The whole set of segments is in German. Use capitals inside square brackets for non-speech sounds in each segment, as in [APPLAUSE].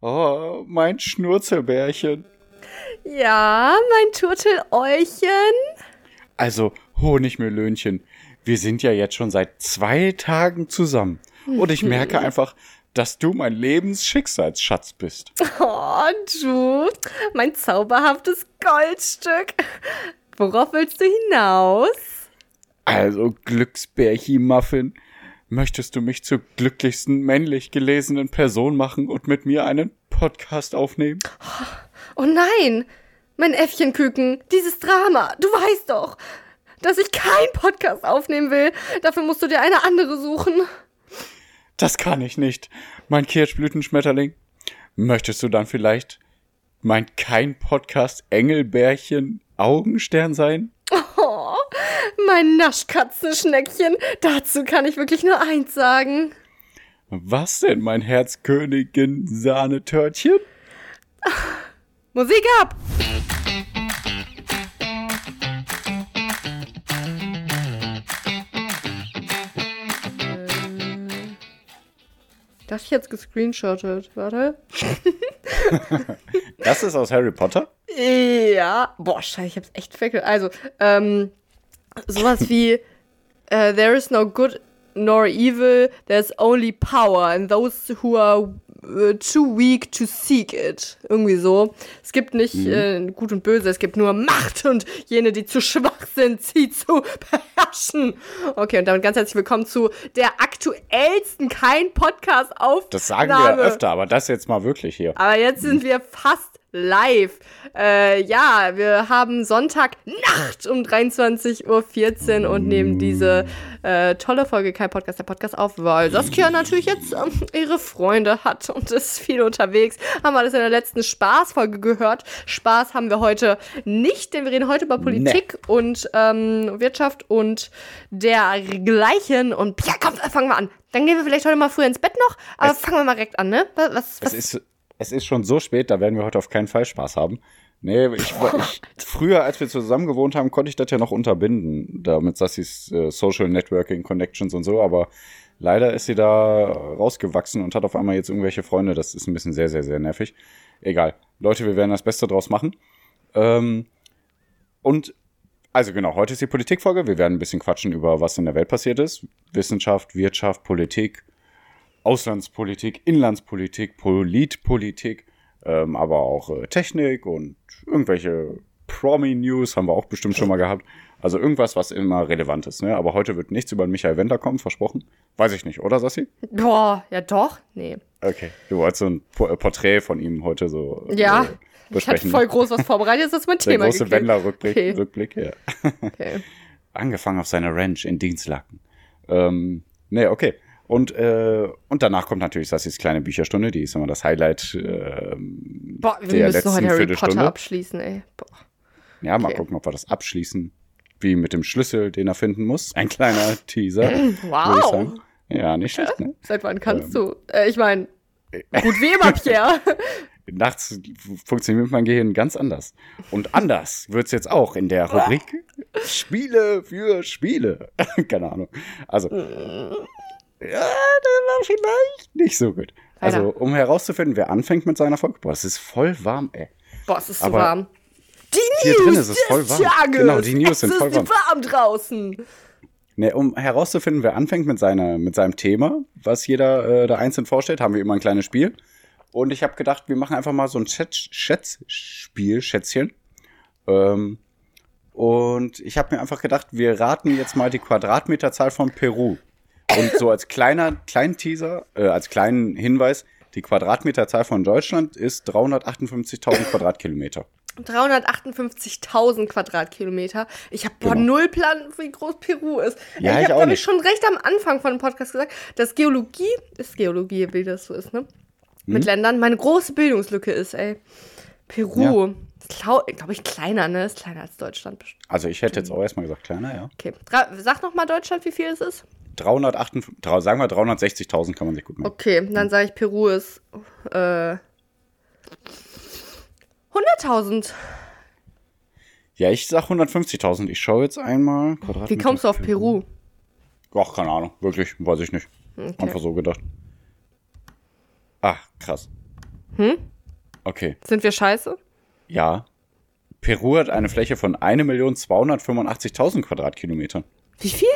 Oh, mein Schnurzelbärchen. Ja, mein Turteläulchen. Also, Honigmelönchen, wir sind ja jetzt schon seit zwei Tagen zusammen. Und ich merke einfach, dass du mein Lebensschicksalsschatz bist. [LAUGHS] Oh, du, mein zauberhaftes Goldstück. Worauf willst du hinaus? Also, Glücksbärchi-Muffin, möchtest du mich zur glücklichsten männlich gelesenen Person machen und mit mir einen Podcast aufnehmen? Oh nein, mein Äffchenküken, dieses Drama, du weißt doch, dass ich keinen Podcast aufnehmen will. Dafür musst du dir eine andere suchen. Das kann ich nicht, mein Kirschblütenschmetterling. Möchtest du dann vielleicht mein kein Podcast Engelbärchen Augenstern sein? Mein Naschkatzenschneckchen, dazu kann ich wirklich nur eins sagen. Was denn, mein Herzkönigin Sahnetörtchen? Musik ab! Ähm, Das ich jetzt gescreenshottet, warte. [LAUGHS] Das ist aus Harry Potter? Ja, boah, scheiße, ich hab's echt vergessen. Also, ähm, sowas wie äh, There is no good nor evil, there's only power and those who are äh, too weak to seek it. Irgendwie so. Es gibt nicht äh, gut und böse, es gibt nur Macht und jene, die zu schwach sind, sie zu beherrschen. Okay, und damit ganz herzlich willkommen zu der aktuellsten kein Podcast auf. Das sagen wir ja öfter, aber das jetzt mal wirklich hier. Aber jetzt sind wir fast live. Äh, ja, wir haben Sonntagnacht um 23.14 Uhr und nehmen diese äh, tolle Folge Kein Podcast, der Podcast auf, weil Saskia natürlich jetzt ähm, ihre Freunde hat und ist viel unterwegs. Haben wir alles in der letzten Spaßfolge gehört. Spaß haben wir heute nicht, denn wir reden heute über Politik und ähm, Wirtschaft und dergleichen. Und ja, komm, fangen wir an. Dann gehen wir vielleicht heute mal früher ins Bett noch, aber Es- fangen wir mal direkt an, ne? Was, was, Es ist, es ist schon so spät, da werden wir heute auf keinen Fall Spaß haben. Nee, ich, ich, [LAUGHS] früher, als wir zusammen gewohnt haben, konnte ich das ja noch unterbinden, da mit Sassis äh, Social Networking Connections und so, aber leider ist sie da rausgewachsen und hat auf einmal jetzt irgendwelche Freunde. Das ist ein bisschen sehr, sehr, sehr nervig. Egal. Leute, wir werden das Beste draus machen. Ähm, und also genau, heute ist die Politikfolge. Wir werden ein bisschen quatschen über, was in der Welt passiert ist. Wissenschaft, Wirtschaft, Politik, Auslandspolitik, Inlandspolitik, Politpolitik, ähm, aber auch äh, Technik und irgendwelche Promi-News haben wir auch bestimmt schon mal gehabt. Also irgendwas, was immer relevant ist. Ne? Aber heute wird nichts über den Michael Wendler kommen, versprochen. Weiß ich nicht, oder Sassi? Boah, ja doch, nee. Okay. Du wolltest so ein Po- äh, Porträt von ihm heute so Ja, äh, ich hatte besprechen. voll groß was vorbereitet, jetzt ist mein [LAUGHS] Der Thema große geklärt. Wendler-Rückblick. Okay. Rückblick, ja. Okay. [LAUGHS] angefangen auf seiner Ranch in Dienstlaken. Ähm, nee, okay. Und, äh, und danach kommt natürlich Sassis kleine Bücherstunde, die ist immer das Highlight ähm, Boah, wir der müssen letzten heute Harry. Potter abschließen, ey. Boah. Ja, mal Okay. gucken, ob wir das abschließen. Wie mit dem Schlüssel, den er finden muss. Ein kleiner [LAUGHS] Teaser. Wow. Ja, nicht schlecht, ne? Seit wann kannst Ähm. du? Äh, ich meine, gut wie immer, [LAUGHS] Pierre. Nachts funktioniert mein Gehirn ganz anders. Und anders wird's jetzt auch in der Rubrik [LAUGHS] Spiele für Spiele. Keine Ahnung. Also, ja, das war vielleicht nicht so gut. Also, Weiter. um herauszufinden, wer anfängt mit seiner Folge. Boah, es ist voll warm, ey. Boah, es ist so Aber warm. Die hier News drin ist es voll warm. Tages. Genau, die News es sind voll ist warm. warm draußen. Ne, um herauszufinden, wer anfängt mit, seiner, mit seinem Thema, was jeder äh, da einzeln vorstellt, haben wir immer ein kleines Spiel. Und ich habe gedacht, wir machen einfach mal so ein Schätz Schätzspiel, Schätzchen. Ähm, und ich habe mir einfach gedacht, wir raten jetzt mal die Quadratmeterzahl von Peru. Und so als kleiner, kleinen Teaser, äh, als kleinen Hinweis, die Quadratmeterzahl von Deutschland ist 358.000 Quadratkilometer. 358.000 Quadratkilometer. Ich habe Genau. null Plan, wie groß Peru ist. Ja, ich habe, glaube ich, schon recht am Anfang von dem Podcast gesagt, dass Geologie, ist Geologie, wie das so ist, ne? Hm? Mit Ländern meine große Bildungslücke ist, ey. Peru. Glaube glaub ich kleiner, ne? Ist kleiner als Deutschland. bestimmt. Also ich hätte jetzt auch erstmal gesagt, kleiner, ja. Okay. Sag noch mal Deutschland, wie viel es ist. 358, drei- sagen wir 360.000 kann man sich gut machen. Okay, dann sage ich, Peru ist äh, 100.000. Ja, ich sag 150.000. Ich schaue jetzt einmal. Wie kommst du auf Peru? Ach, keine Ahnung. Wirklich, weiß ich nicht. Einfach so gedacht. Ach, krass. Hm? Okay. Sind wir scheiße? Ja. Peru hat eine Fläche von 1.285.000 Quadratkilometern. Wie viel?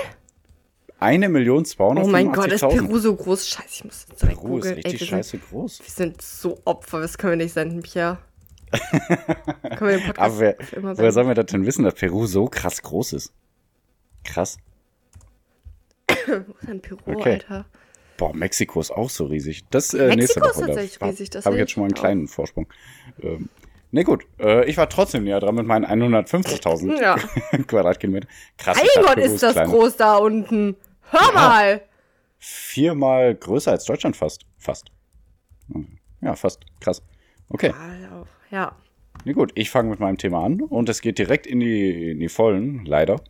1.285.000. Oh mein Gott, ist Peru so groß? Scheiße, ich muss jetzt direkt Peru ist googeln. richtig Ey, wir sind, scheiße groß. wir sind so Opfer, das können wir nicht senden, Pierre. [LAUGHS] können wir den Podcast Aber wer, immer woher sollen wir das denn wissen, dass Peru so krass groß ist? Krass. Wo ist denn Peru, Okay. Alter? Boah, Mexiko ist auch so riesig. Das äh, Mexiko ist tatsächlich da riesig, das Habe ich jetzt schon mal einen auch. kleinen Vorsprung. Ähm, ne, gut. Äh, ich war trotzdem näher dran mit meinen 150.000 Ja. [LAUGHS] Quadratkilometer. Krass. Mein Gott, ist das kleiner. groß da unten. Hör mal! Viermal größer als Deutschland fast. Fast. Ja, fast. Krass. Okay. Ja. Na gut, ich fange mit meinem Thema an und es geht direkt in die, in die Vollen, leider.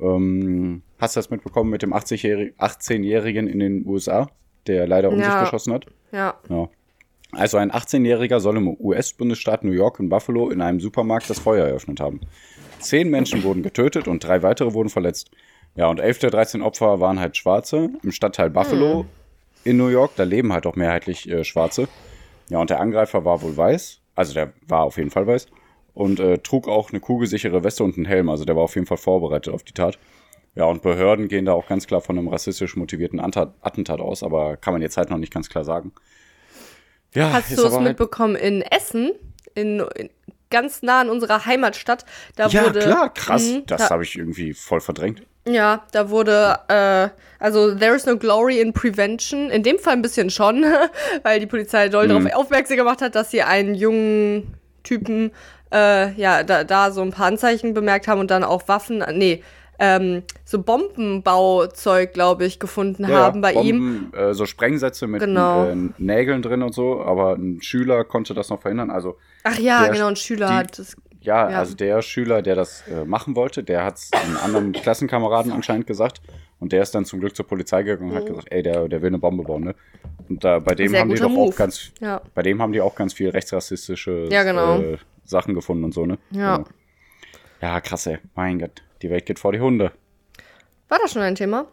Ähm, hast du das mitbekommen mit dem 80-Jährigen 18-Jährigen in den USA, der leider um Ja. sich geschossen hat? Ja. Ja. Also ein 18-Jähriger soll im US-Bundesstaat New York in Buffalo in einem Supermarkt das Feuer eröffnet haben. Zehn Menschen wurden getötet und drei weitere wurden verletzt. Ja, und elf der 13 Opfer waren halt Schwarze im Stadtteil Buffalo in New York. Da leben halt auch mehrheitlich äh, Schwarze. Ja, und der Angreifer war wohl weiß. Also der war auf jeden Fall weiß. Und äh, trug auch eine kugelsichere Weste und einen Helm. Also der war auf jeden Fall vorbereitet auf die Tat. Ja, und Behörden gehen da auch ganz klar von einem rassistisch motivierten Anta- Attentat aus, aber kann man jetzt halt noch nicht ganz klar sagen. Ja, Hast du es halt- mitbekommen in Essen? In, in ganz nah an unserer Heimatstadt. Da Ja, wurde, klar, krass. Mhm, das da, habe ich irgendwie voll verdrängt. Ja, da wurde, äh, also there is no glory in prevention. In dem Fall ein bisschen schon, [LAUGHS] weil die Polizei doll Mhm. darauf aufmerksam gemacht hat, dass sie einen jungen Typen, äh, ja, da, da so ein paar Anzeichen bemerkt haben und dann auch Waffen, nee, ähm, so Bombenbauzeug, glaube ich, gefunden haben bei ihm. Bomben, Äh, so Sprengsätze mit Genau. äh, Nägeln drin und so, aber ein Schüler konnte das noch verhindern. Also Ach ja, genau, ein Schüler die- hat das. Ja, Ja. also der Schüler, der das äh, machen wollte, der hat es einem anderen [COUGHS] Klassenkameraden anscheinend gesagt. Und der ist dann zum Glück zur Polizei gegangen und hat gesagt, ey, der, der will eine Bombe bauen, ne? Und da bei dem Sehr haben die doch Move. auch ganz, Ja. bei dem haben die auch ganz viel rechtsrassistische Ja, genau. äh, Sachen gefunden und so, ne? Ja. Ja, krass, ey. Mein Gott, die Welt geht vor die Hunde. War das schon ein Thema?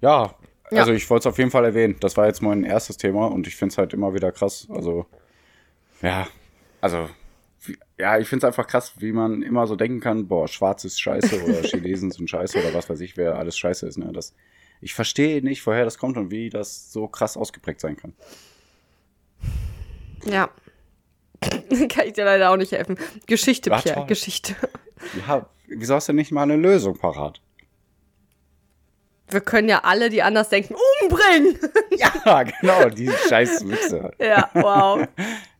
Ja, also ich wollte es auf jeden Fall erwähnen. Das war jetzt mein erstes Thema und ich finde es halt immer wieder krass. Also, ja, also, ja, ich finde es einfach krass, wie man immer so denken kann, boah, schwarz ist scheiße oder [LAUGHS] Chinesen sind scheiße oder was weiß ich, wer alles scheiße ist. Ne? Das, ich verstehe nicht, woher das kommt und wie das so krass ausgeprägt sein kann. Ja. [LAUGHS] Kann ich dir leider auch nicht helfen. Geschichte, War Pierre, toll. Geschichte. [LAUGHS] Ja, wieso hast du nicht mal eine Lösung parat? Wir können ja alle, die anders denken, umbringen. Ja, genau, die scheiß Wichse. Ja, wow.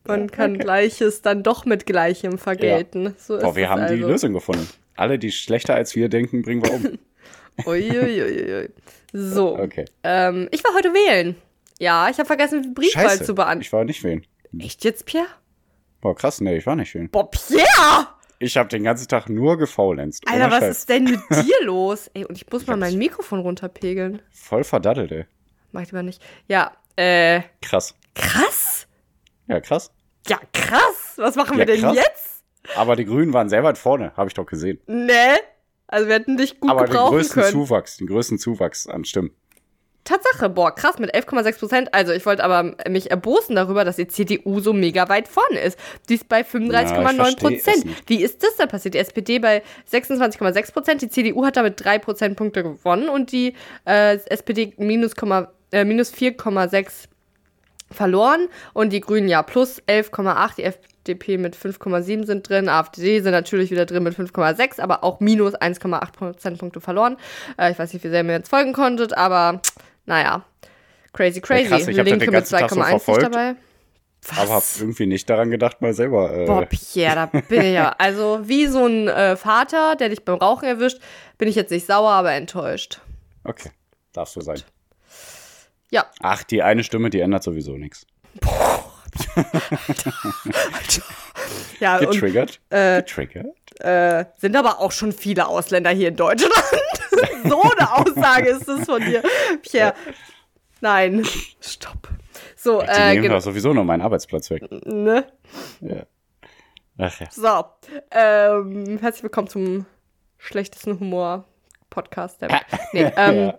Man kann Gleiches dann doch mit Gleichem vergelten. So ist Boah, wir haben die also. Lösung gefunden. Alle, die schlechter als wir denken, bringen wir um. [LAUGHS] Uiuiuiui. So, Okay. ähm, ich war heute wählen. Ja, ich habe vergessen, Briefwahl Scheiße, zu beantworten. ich war nicht wählen. Echt jetzt, Pierre? Boah, krass, nee, ich war nicht wählen. Boah, Pierre! Ich habe den ganzen Tag nur gefaulenzt. Alter, was ist denn mit [LAUGHS] dir los? Ey, und ich muss mal hab's- mein Mikrofon runterpegeln. Voll verdattelt, ey. Mach ich lieber nicht. Ja, äh, Krass. krass. Ja, krass. Ja, krass. Was machen Ja, wir denn krass. jetzt? Aber die Grünen waren sehr weit vorne, habe ich doch gesehen. Ne? Also wir hätten dich gut Aber den gebrauchen größten können. Zuwachs, den größten Zuwachs an Stimmen. Tatsache, boah, krass, mit 11,6 Prozent. Also ich wollte aber mich erbosen darüber, dass die CDU so mega weit vorne ist. Die ist bei 35,9 Ja, ich versteh es Prozent. Wie ist das denn passiert? Die SPD bei 26,6 Prozent, die CDU hat damit 3 Prozentpunkte gewonnen und die äh, SPD minus, Komma- äh, minus 4,6 verloren und die Grünen ja plus 11,8, die FDP mit 5,7 sind drin, AfD sind natürlich wieder drin mit 5,6, aber auch minus 1,8 Prozentpunkte verloren. Äh, ich weiß nicht, wie sehr ihr mir jetzt folgen konntet, aber naja, crazy, crazy. krass, ich hab das Linke mit ganzen Tag so 2,1 nicht verfolgt. dabei. Was? Aber hab irgendwie nicht daran gedacht, mal selber. Äh, Boah, Pierre, da bin ich ja. [LAUGHS] Also wie so ein äh, Vater, der dich beim Rauchen erwischt, bin ich jetzt nicht sauer, aber enttäuscht. okay, darfst du sein. Ja. Ach, die eine Stimme, die ändert sowieso nichts. [LAUGHS] Ja, und Getriggert? äh, Getriggert? äh, sind aber auch schon viele Ausländer hier in Deutschland. [LAUGHS] so eine Aussage ist das von dir, Pierre. Nein, stopp. So, Die äh, nehmen genau. doch sowieso noch meinen Arbeitsplatz weg. Ne? Ja. Ach ja. So, ähm, herzlich willkommen zum schlechtesten Humor-Podcast der Welt. [LAUGHS] Nee, ähm,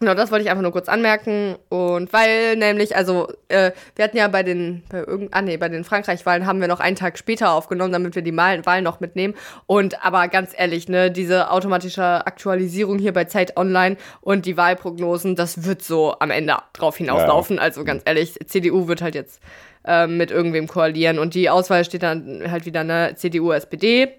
Genau, das wollte ich einfach nur kurz anmerken. Und weil nämlich, also, äh, wir hatten ja bei den, bei irgend, ah nee, bei den Frankreich-Wahlen haben wir noch einen Tag später aufgenommen, damit wir die Wahlen noch mitnehmen. Und aber ganz ehrlich, ne, diese automatische Aktualisierung hier bei Zeit Online und die Wahlprognosen, das wird so am Ende drauf hinauslaufen. Ja. Also ganz ehrlich, CDU wird halt jetzt äh, mit irgendwem koalieren und die Auswahl steht dann halt wieder, ne, CDU, SPD.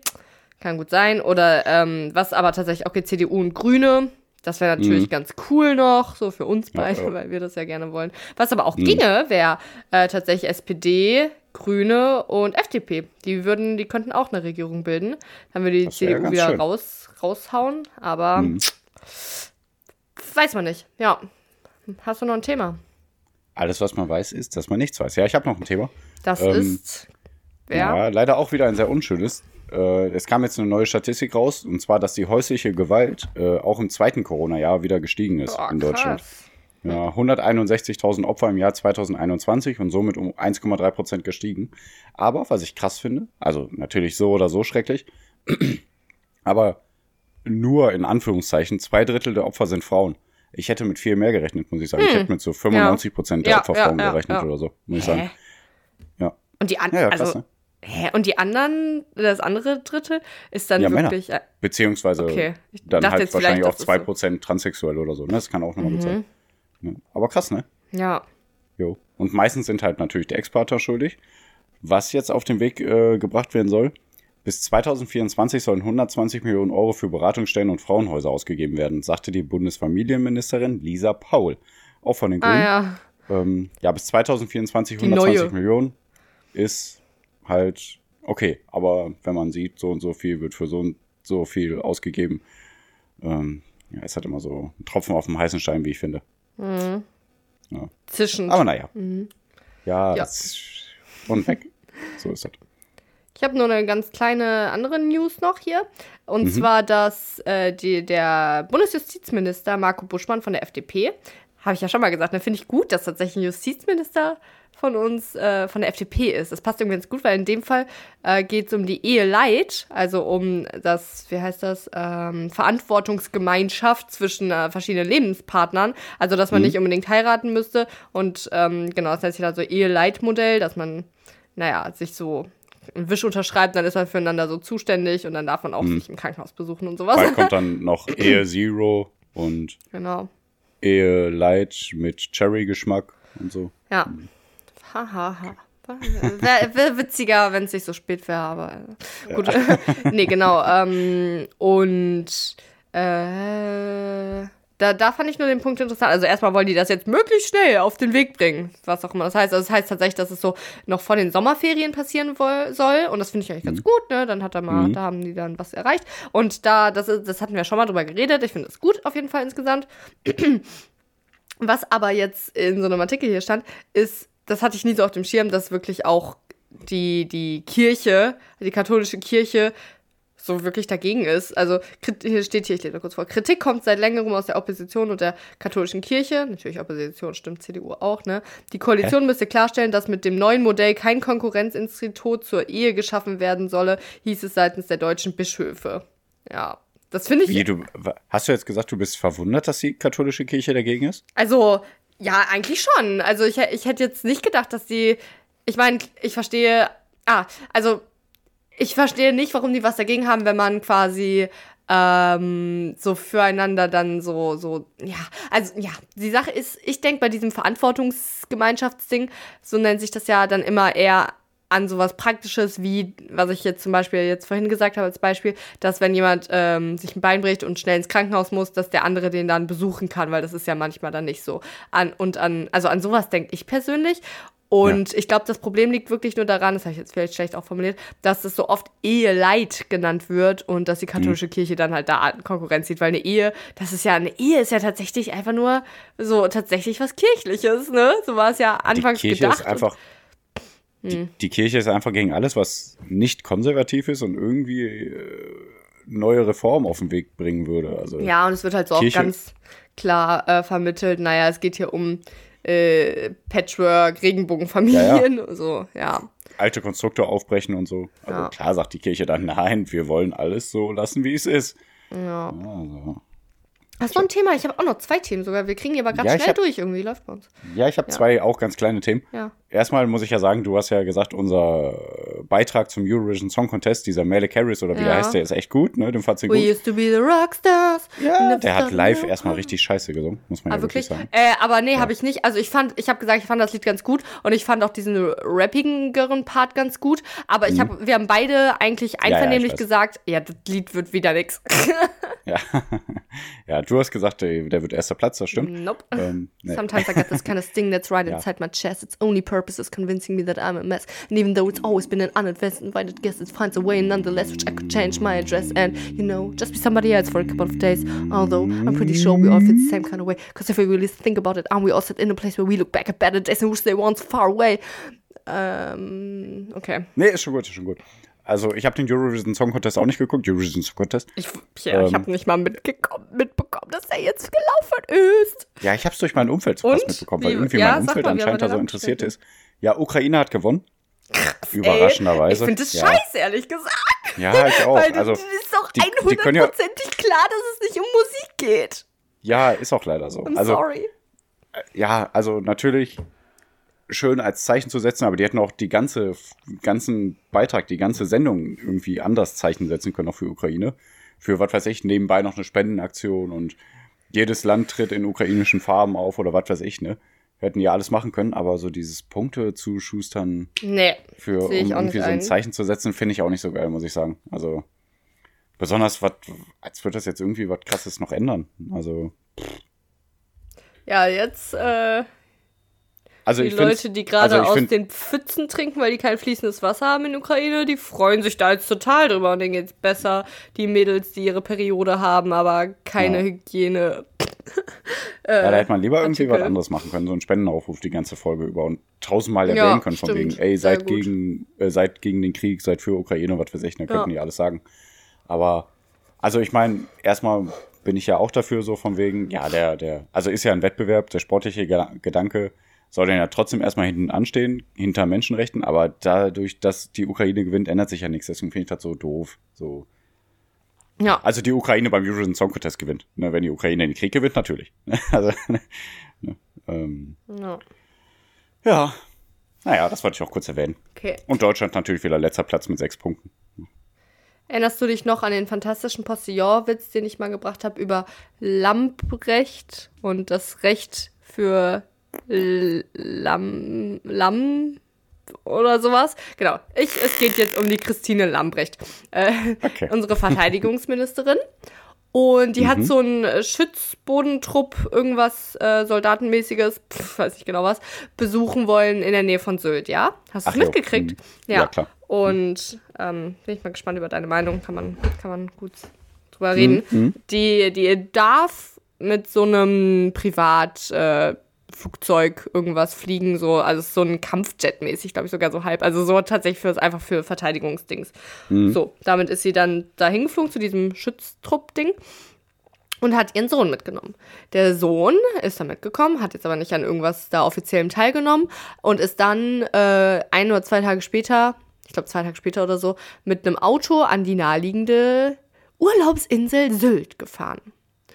Kann gut sein. Oder ähm, was aber tatsächlich auch okay, CDU und Grüne das wäre natürlich mhm. ganz cool noch, so für uns beide, ja, ja. [LAUGHS] weil wir das ja gerne wollen. Was aber auch mhm. ginge, wäre äh, tatsächlich SPD, Grüne und FDP. Die würden, die könnten auch eine Regierung bilden. Dann würde die CDU wieder raus, raushauen, aber mhm. weiß man nicht. Ja. Hast du noch ein Thema? Alles, was man weiß, ist, dass man nichts weiß. Ja, ich habe noch ein Thema. Das ähm, ist. Wer? Ja, leider auch wieder ein sehr unschönes es kam jetzt eine neue Statistik raus, und zwar, dass die häusliche Gewalt äh, auch im zweiten Corona-Jahr wieder gestiegen ist Boah, in Deutschland. Ja, 161.000 Opfer im Jahr 2021 und somit um 1,3 Prozent gestiegen. Aber, was ich krass finde, also natürlich so oder so schrecklich, [CLEARS THROAT] aber nur in Anführungszeichen, zwei Drittel der Opfer sind Frauen. Ich hätte mit viel mehr gerechnet, muss ich sagen. Hm. Ich hätte mit so 95 Prozent ja. der Opfer Frauen ja, gerechnet oder so, muss ich sagen. Ja. Und die anderen, also, ne? Hä? Und die anderen, das andere Drittel ist dann ja, wirklich. Männer. Beziehungsweise okay. dann halt wahrscheinlich auch 2% so. transsexuell oder so. Ne? Das kann auch nochmal mhm. gut sein. Aber krass, ne? Ja. Jo. Und meistens sind halt natürlich die Ex-Partner schuldig. Was jetzt auf den Weg äh, gebracht werden soll, bis 2024 sollen 120 Millionen Euro für Beratungsstellen und Frauenhäuser ausgegeben werden, sagte die Bundesfamilienministerin Lisa Paul. Auch von den ah, Grünen. Ah, ja. Ähm, ja, bis 2024 die 120 neue. Millionen ist halt okay. Aber wenn man sieht, so und so viel wird für so und so viel ausgegeben, ähm, ja, ist halt immer so ein Tropfen auf dem heißen Stein, wie ich finde. Mhm. Ja. Zischend. Aber naja. Mhm. Ja, ja. und weg. so ist das. Ich habe nur eine ganz kleine andere News noch hier. Und mhm. zwar, dass äh, die, der Bundesjustizminister Marco Buschmann von der FDP, habe ich ja schon mal gesagt, da ne, finde ich gut, dass tatsächlich ein Justizminister von uns äh, von der FDP ist. Das passt irgendwie ganz gut, weil in dem Fall äh, geht es um die Ehe Leid, also um das, wie heißt das, ähm, Verantwortungsgemeinschaft zwischen äh, verschiedenen Lebenspartnern. Also, dass man mhm. nicht unbedingt heiraten müsste. Und ähm, genau, das nennt sich da so Ehe-Leid-Modell, dass man, naja, sich so einen Wisch unterschreibt, dann ist man füreinander so zuständig und dann darf man auch mhm. sich im Krankenhaus besuchen und sowas. Bald kommt dann [LAUGHS] noch Ehe Zero und genau. Ehe Light mit Cherry-Geschmack und so. Ja. Mhm. Haha. Ha, ha. [LAUGHS] Wäre wär witziger, wenn es nicht so spät wäre, aber äh, gut. Ja. [LAUGHS] nee, genau. Ähm, und äh, da, da fand ich nur den Punkt interessant. Also erstmal wollen die das jetzt möglichst schnell auf den Weg bringen, was auch immer das heißt. Also das heißt tatsächlich, dass es so noch vor den Sommerferien passieren soll. Und das finde ich eigentlich ganz mhm. gut, ne? Dann hat er mal, mhm. da haben die dann was erreicht. Und da, das, das hatten wir schon mal drüber geredet. Ich finde das gut auf jeden Fall insgesamt. [CLEARS THROAT] Was aber jetzt in so einem Artikel hier stand, ist, das hatte ich nie so auf dem Schirm, dass wirklich auch die, die Kirche, die katholische Kirche, so wirklich dagegen ist. Also hier steht hier, ich lese kurz vor, Kritik kommt seit längerem aus der Opposition und der katholischen Kirche. Natürlich Opposition, stimmt CDU auch, ne? Die Koalition Hä? müsste klarstellen, dass mit dem neuen Modell kein Konkurrenzinstitut zur Ehe geschaffen werden solle, hieß es seitens der deutschen Bischöfe. Ja. Das finde ich. Wie, du, hast du jetzt gesagt, du bist verwundert, dass die katholische Kirche dagegen ist? Also, ja, eigentlich schon. Also ich, ich hätte jetzt nicht gedacht, dass die. Ich meine, ich verstehe. Ah, also ich verstehe nicht, warum die was dagegen haben, wenn man quasi ähm, so füreinander dann so, so, ja, also ja, die Sache ist, ich denke bei diesem Verantwortungsgemeinschaftsding, so nennt sich das ja dann immer eher an sowas Praktisches, wie, was ich jetzt zum Beispiel jetzt vorhin gesagt habe als Beispiel, dass wenn jemand ähm, sich ein Bein bricht und schnell ins Krankenhaus muss, dass der andere den dann besuchen kann, weil das ist ja manchmal dann nicht so. An, und an, also an sowas denke ich persönlich. Und ja. ich glaube, das Problem liegt wirklich nur daran, das habe ich jetzt vielleicht schlecht auch formuliert, dass es so oft Eheleid genannt wird und dass die katholische mhm. Kirche dann halt da Konkurrenz sieht, weil eine Ehe, das ist ja, eine Ehe ist ja tatsächlich einfach nur so tatsächlich was Kirchliches, ne? So war es ja anfangs die Kirche gedacht. Ist einfach hm. die, Kirche ist einfach gegen alles, was nicht konservativ ist und irgendwie äh, neue Reformen auf den Weg bringen würde. Also ja, und es wird halt so Kirche auch ganz klar äh, vermittelt, naja, es geht hier um äh, Patchwork, Regenbogenfamilien, ja, ja. so, ja. Alte Konstrukte aufbrechen und so. Also ja. klar sagt die Kirche dann, nein, wir wollen alles so lassen, wie es ist. Ja. Also. Hast du ein Thema? Ich habe auch noch zwei Themen sogar. Wir kriegen die aber gerade Ja, schnell hab- durch irgendwie. Läuft bei uns. Ja, ich habe Ja. zwei auch ganz kleine Themen. Ja. Erstmal muss ich ja sagen, du hast ja gesagt, unser Beitrag zum Eurovision Song Contest, dieser Mele Harris oder wie Ja. der heißt, der ist echt gut, ne? Den fandst du We gut. used to be the Rockstars. Ja, der hat live erstmal richtig scheiße gesungen, muss man Ah, ja wirklich, wirklich? sagen. Äh, aber nee, habe ich nicht. Also ich fand, ich habe gesagt, ich fand das Lied ganz gut und ich fand auch diesen rappigeren Part ganz gut. Aber ich habe, wir haben beide eigentlich Mhm. ja, einvernehmlich gesagt, ja, das Lied wird wieder nix. [LAUGHS] Ja. [LAUGHS] ja, du hast gesagt, der, wird erster Platz, das stimmt. nope. Ähm, nee. Sometimes I got this kind of sting that's right [LAUGHS] Ja. inside my chest. Its only purpose is convincing me that I'm a mess. And even though it's always been an uninvited invited guest, it finds a way nonetheless, which I could change my address and, you know, just be somebody else for a couple of days. Although I'm pretty sure we all feel the same kind of way. Because if we really think about it, aren't we all set in a place where we look back at better days and wish they weren't far away? Ähm, okay. Nee, ist schon gut, ist schon gut. Also, ich habe den Eurovision Song Contest auch nicht geguckt. Eurovision Song Contest. Ich, ja, ich Ähm. habe nicht mal mitbekommen, dass er jetzt gelaufen ist. Ja, ich habe es durch mein Umfeld so krass Und? mitbekommen, weil Wie- irgendwie ja, mein Umfeld mal, anscheinend da so interessiert ist. Ja, Ukraine hat gewonnen. Überraschenderweise. Ey, ich finde das ja. scheiße, ehrlich gesagt. Ja, ich auch. Weil Also, es ist doch können ja- hundertprozentig klar, dass es nicht um Musik geht. ja, ist auch leider so. I'm Also, sorry. ja, also natürlich schön als Zeichen zu setzen, aber die hätten auch die ganze, ganzen Beitrag, die ganze Sendung irgendwie anders Zeichen setzen können, auch für Ukraine. Für, was weiß ich, nebenbei noch eine Spendenaktion und jedes Land tritt in ukrainischen Farben auf oder was weiß ich, ne? Hätten ja alles machen können, aber so dieses Punkte zu schustern Nee. für, um irgendwie so ein. Zeichen zu setzen, finde ich auch nicht so geil, muss ich sagen. Also, besonders was, als würde das jetzt irgendwie was krasses noch ändern. Also, Ja, jetzt äh, also die. Leute, die gerade also aus den Pfützen trinken, weil die kein fließendes Wasser haben in Ukraine, die freuen sich da jetzt total drüber und denen geht's besser. Die Mädels, die ihre Periode haben, aber keine Ja. Hygiene. [LAUGHS] Ja, da hätte man lieber irgendwie Artikel. was anderes machen können, so einen Spendenaufruf die ganze Folge über und tausendmal Ja, erwähnen können von stimmt. wegen, ey, seid gegen, äh, seid gegen den Krieg, seid für Ukraine, was weiß ich, ne, könnten Ja. die alles sagen. Aber, also ich meine, erstmal bin ich ja auch dafür so von wegen, ja, der, der, also ist ja ein Wettbewerb, der sportliche Geda- Gedanke soll dann ja trotzdem erstmal hinten anstehen, hinter Menschenrechten, aber dadurch, dass die Ukraine gewinnt, ändert sich ja nichts, deswegen finde ich das so doof, so. Ja. Also die Ukraine beim Eurovision Song Contest gewinnt. Ne, wenn die Ukraine den Krieg gewinnt, natürlich. [LAUGHS] also, ne, ähm, ja. ja. Naja, das wollte ich auch kurz erwähnen. Okay. Und Deutschland natürlich wieder letzter Platz mit sechs Punkten. Erinnerst du dich noch an den fantastischen Postillon-Witz, den ich mal gebracht habe über Lamprecht und das Recht für Lamm, Lamm oder sowas? Genau. Ich, es geht jetzt um die Christine Lambrecht, äh, Okay. [LAUGHS] unsere Verteidigungsministerin. Und die Mhm. hat so einen äh, Schützbodentrupp, irgendwas äh, Soldatenmäßiges, pf, weiß nicht genau was, besuchen wollen in der Nähe von Sylt, ja? Hast du es mitgekriegt? mhm. Ja, klar. Und ähm, bin ich mal gespannt über deine Meinung. Kann man, kann man gut drüber reden. Mhm. Die, die darf mit so einem Privat. Äh, Flugzeug irgendwas fliegen, so, also so ein Kampfjet-mäßig, glaube ich, sogar so halb. Also so tatsächlich für einfach für Verteidigungsdings. Mhm. So, damit ist sie dann dahin geflogen zu diesem Schütztrupp-Ding und hat ihren Sohn mitgenommen. Der Sohn ist da mitgekommen, hat jetzt aber nicht an irgendwas da offiziellem teilgenommen und ist dann äh, ein oder zwei Tage später, ich glaube zwei Tage später oder so, mit einem Auto an die naheliegende Urlaubsinsel Sylt gefahren.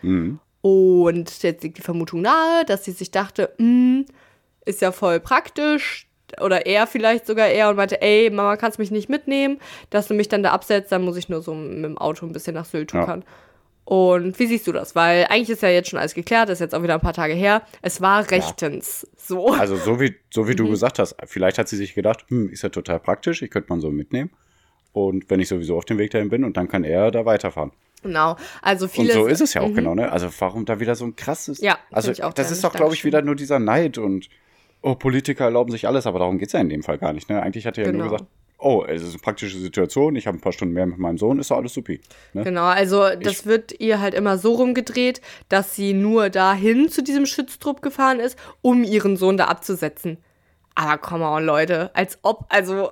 Mhm. Und jetzt liegt die Vermutung nahe, dass sie sich dachte, "Hm, ist ja voll praktisch. Oder er vielleicht sogar er und meinte, ey, Mama, kannst mich nicht mitnehmen, dass du mich dann da absetzt, dann muss ich nur so mit dem Auto ein bisschen nach Sylt Ja. tuckern. Und wie siehst du das? Weil eigentlich ist ja jetzt schon alles geklärt, ist jetzt auch wieder ein paar Tage her. Es war rechtens so. Also so wie, so wie Mhm. du gesagt hast, vielleicht hat sie sich gedacht, hm, ist ja total praktisch, ich könnte man so mitnehmen. Und wenn ich sowieso auf dem Weg dahin bin und dann kann er da weiterfahren. Genau. Also Und viele. so ist es ja auch genau, ne? Also warum da wieder so ein krasses. Ja, also ich auch das ist doch, glaube ich, wieder nur dieser Neid und oh, Politiker erlauben sich alles, aber darum geht es ja in dem Fall gar nicht. Ne? Eigentlich hat er ja nur Genau. gesagt, oh, es ist eine praktische Situation, ich habe ein paar Stunden mehr mit meinem Sohn, ist doch alles supi. Ne? Genau, also das wird ihr halt immer so rumgedreht, dass sie nur dahin zu diesem Schütztrupp gefahren ist, um ihren Sohn da abzusetzen. Aber come on, Leute, als ob, also.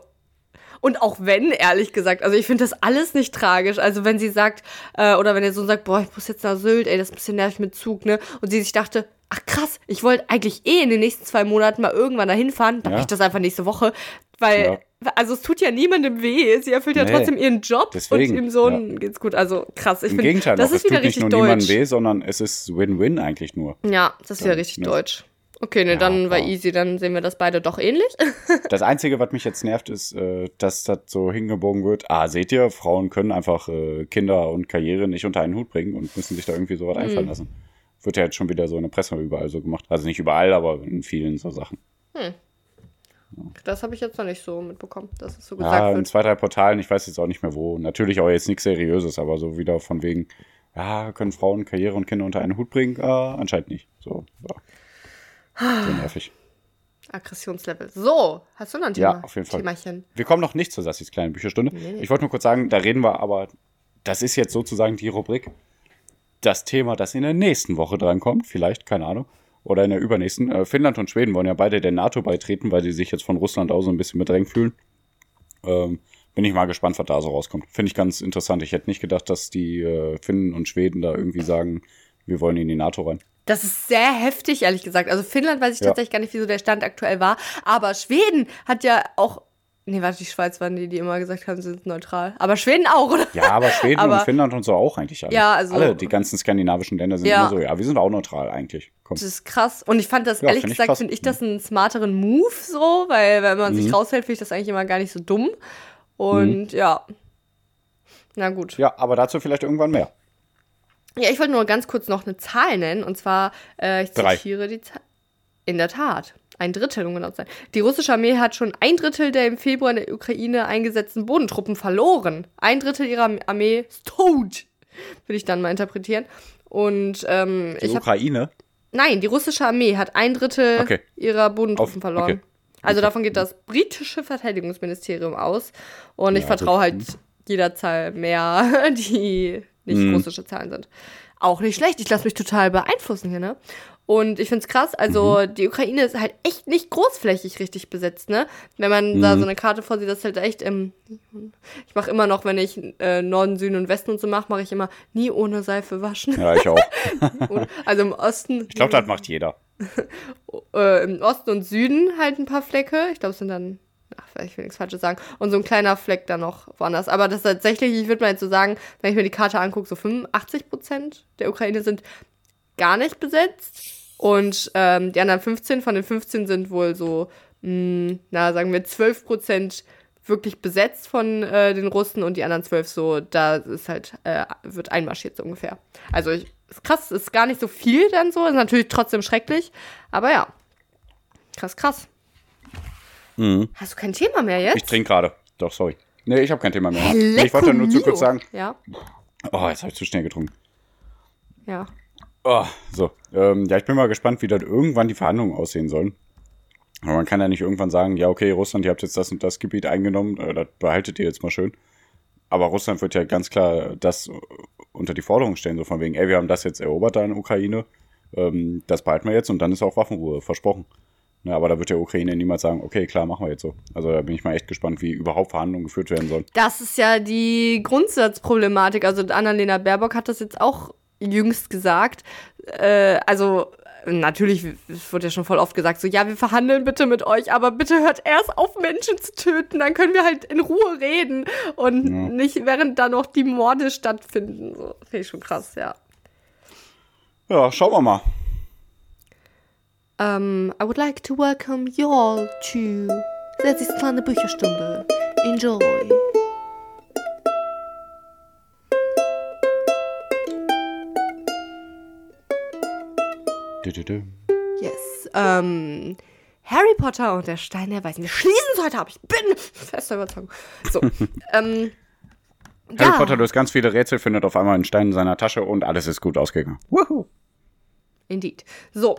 Und auch wenn, ehrlich gesagt, also ich finde das alles nicht tragisch. Also wenn sie sagt, äh, oder wenn der Sohn sagt, boah, ich muss jetzt nach Sylt, ey, das ist ein bisschen nervig mit Zug, ne? Und sie sich dachte, ach krass, ich wollte eigentlich eh in den nächsten zwei Monaten mal irgendwann dahin fahren, dann Ja. ich das einfach nächste Woche. Weil Ja. also es tut ja niemandem weh. Sie erfüllt ja Nee. trotzdem ihren Job Deswegen, und ihrem Sohn geht's gut. Also krass. Ich Im finde, Gegenteil, das noch, ist es wieder tut nicht richtig nur niemandem deutsch. weh, sondern es ist Win-Win eigentlich nur. Ja, das ist wieder Ja, richtig ne? deutsch. Okay, ne, Ja, dann war easy, dann sehen wir das beide doch ähnlich. [LAUGHS] Das Einzige, was mich jetzt nervt, ist, äh, dass das so hingebogen wird. Ah, seht ihr, Frauen können einfach äh, Kinder und Karriere nicht unter einen Hut bringen und müssen sich da irgendwie so was Mhm. einfallen lassen. Wird ja jetzt schon wieder so in der Presse überall so gemacht. Also nicht überall, aber in vielen so Sachen. Das habe ich jetzt noch nicht so mitbekommen, dass es so Ja, gesagt in wird. zwei, drei Portalen, ich weiß jetzt auch nicht mehr wo. Natürlich auch jetzt nichts Seriöses, aber so wieder von wegen, ja, können Frauen Karriere und Kinder unter einen Hut bringen? Äh, anscheinend nicht. So, ja. So nervig. Aggressionslevel. So, hast du noch ein Ja, Thema? auf jeden Fall. Themachen. Wir kommen noch nicht zur Sassis kleinen Bücherstunde. Nee. Ich wollte nur kurz sagen, da reden wir aber, das ist jetzt sozusagen die Rubrik, das Thema, das in der nächsten Woche drankommt, vielleicht, keine Ahnung, oder in der übernächsten. Äh, Finnland und Schweden wollen ja beide der NATO beitreten, weil sie sich jetzt von Russland auch so ein bisschen bedrängt fühlen. Ähm, bin ich mal gespannt, was da so rauskommt. Finde ich ganz interessant. Ich hätte nicht gedacht, dass die äh, Finnen und Schweden da irgendwie sagen, wir wollen in die NATO rein. Das ist sehr heftig, ehrlich gesagt. Also Finnland weiß ich Ja. tatsächlich gar nicht, wieso der Stand aktuell war. Aber Schweden hat ja auch. Nee, warte, die Schweiz waren die, die immer gesagt haben, sie sind neutral. Aber Schweden auch, oder? Ja, aber Schweden Aber- und Finnland und so auch eigentlich alle. Ja, also- Alle, die ganzen skandinavischen Länder sind Ja. immer so, ja, wir sind auch neutral eigentlich. Komm. Das ist krass. Und ich fand das, Ja, ehrlich find gesagt, finde ich das einen smarteren Move so, weil wenn man Mhm. sich raushält, finde ich das eigentlich immer gar nicht so dumm. Und ja. Na gut. Ja, aber dazu vielleicht irgendwann mehr. Ja, ich wollte nur ganz kurz noch eine Zahl nennen. Und zwar, äh, ich Drei. zitiere die Zahl. In der Tat. Ein Drittel, um genau zu sein. Die russische Armee hat schon ein Drittel der im Februar in der Ukraine eingesetzten Bodentruppen verloren. Ein Drittel ihrer Armee ist tot. Würde ich dann mal interpretieren. Und ähm, Die ich. Ukraine. Nein, die russische Armee hat ein Drittel Okay. ihrer Bodentruppen Auf- verloren. okay. Also Okay. davon geht das britische Verteidigungsministerium aus. Und ich Ja, vertraue gut. halt jeder Zahl mehr, [LAUGHS] die nicht Mhm. russische Zahlen sind. Auch nicht schlecht. Ich lasse mich total beeinflussen hier, ne? Und ich finde es krass, also Mhm. die Ukraine ist halt echt nicht großflächig richtig besetzt, ne? Wenn man da Mhm. so eine Karte vorsieht, das ist halt echt im. Ich mache immer noch, wenn ich äh, Norden, Süden und Westen und so mache, mache ich immer nie ohne Seife waschen. Ja, ich auch. [LAUGHS] Also im Osten. Ich glaube, das macht jeder. [LAUGHS] äh, im Osten und Süden halt ein paar Flecke. Ich glaube, es sind dann, ach, ich will nichts Falsches sagen. Und so ein kleiner Fleck dann noch woanders. Aber das ist tatsächlich, ich würde mal jetzt so sagen, wenn ich mir die Karte angucke, so 85 Prozent der Ukraine sind gar nicht besetzt. Und ähm, die anderen 15, von den 15 sind wohl so, mh, na, sagen wir 12 Prozent wirklich besetzt von äh, den Russen und die anderen 12 so, da ist halt, äh, wird einmarschiert so ungefähr. Also ich, ist krass, ist gar nicht so viel dann so, ist natürlich trotzdem schrecklich, aber ja. Krass, krass. Mhm. Hast du kein Thema mehr jetzt? Ich trinke gerade. Doch, sorry. Nee, ich habe kein Thema mehr. Hey, ich wollte nur zu kurz sagen. Ja, Oh, jetzt habe ich zu schnell getrunken. ja. Oh, so. Ähm, ja, ich bin mal gespannt, wie dann irgendwann die Verhandlungen aussehen sollen. Aber man kann ja nicht irgendwann sagen, ja, okay, Russland, ihr habt jetzt das und das Gebiet eingenommen, äh, das behaltet ihr jetzt mal schön. Aber Russland wird ja ganz klar das unter die Forderung stellen, so von wegen, ey, wir haben das jetzt erobert da in der Ukraine, ähm, das behalten wir jetzt und dann ist auch Waffenruhe versprochen. Ja, aber da wird der Ukraine niemals sagen, okay, klar, machen wir jetzt so. Also da bin ich mal echt gespannt, wie überhaupt Verhandlungen geführt werden sollen. Das ist ja die Grundsatzproblematik. Also Annalena Baerbock hat das jetzt auch jüngst gesagt. Äh, also natürlich, es wurde ja schon voll oft gesagt, so ja, wir verhandeln bitte mit euch, aber bitte hört erst auf, Menschen zu töten, dann können wir halt in Ruhe reden und Ja. nicht während da noch die Morde stattfinden. So, Finde ich schon krass, ja. Ja, schauen wir mal. Um, I would like to welcome you all to Sessis kleine Bücherstunde. Enjoy. Dü, dü, dü. Yes. Ähm, Harry Potter und der Stein der Weisen. Wir schließen es heute ab. Ich bin fester Überzeugung. So. ähm, [LAUGHS] Harry ja. Potter löst ganz viele Rätsel, findet auf einmal einen Stein in seiner Tasche und alles ist gut ausgegangen. Woohoo. Indeed. So.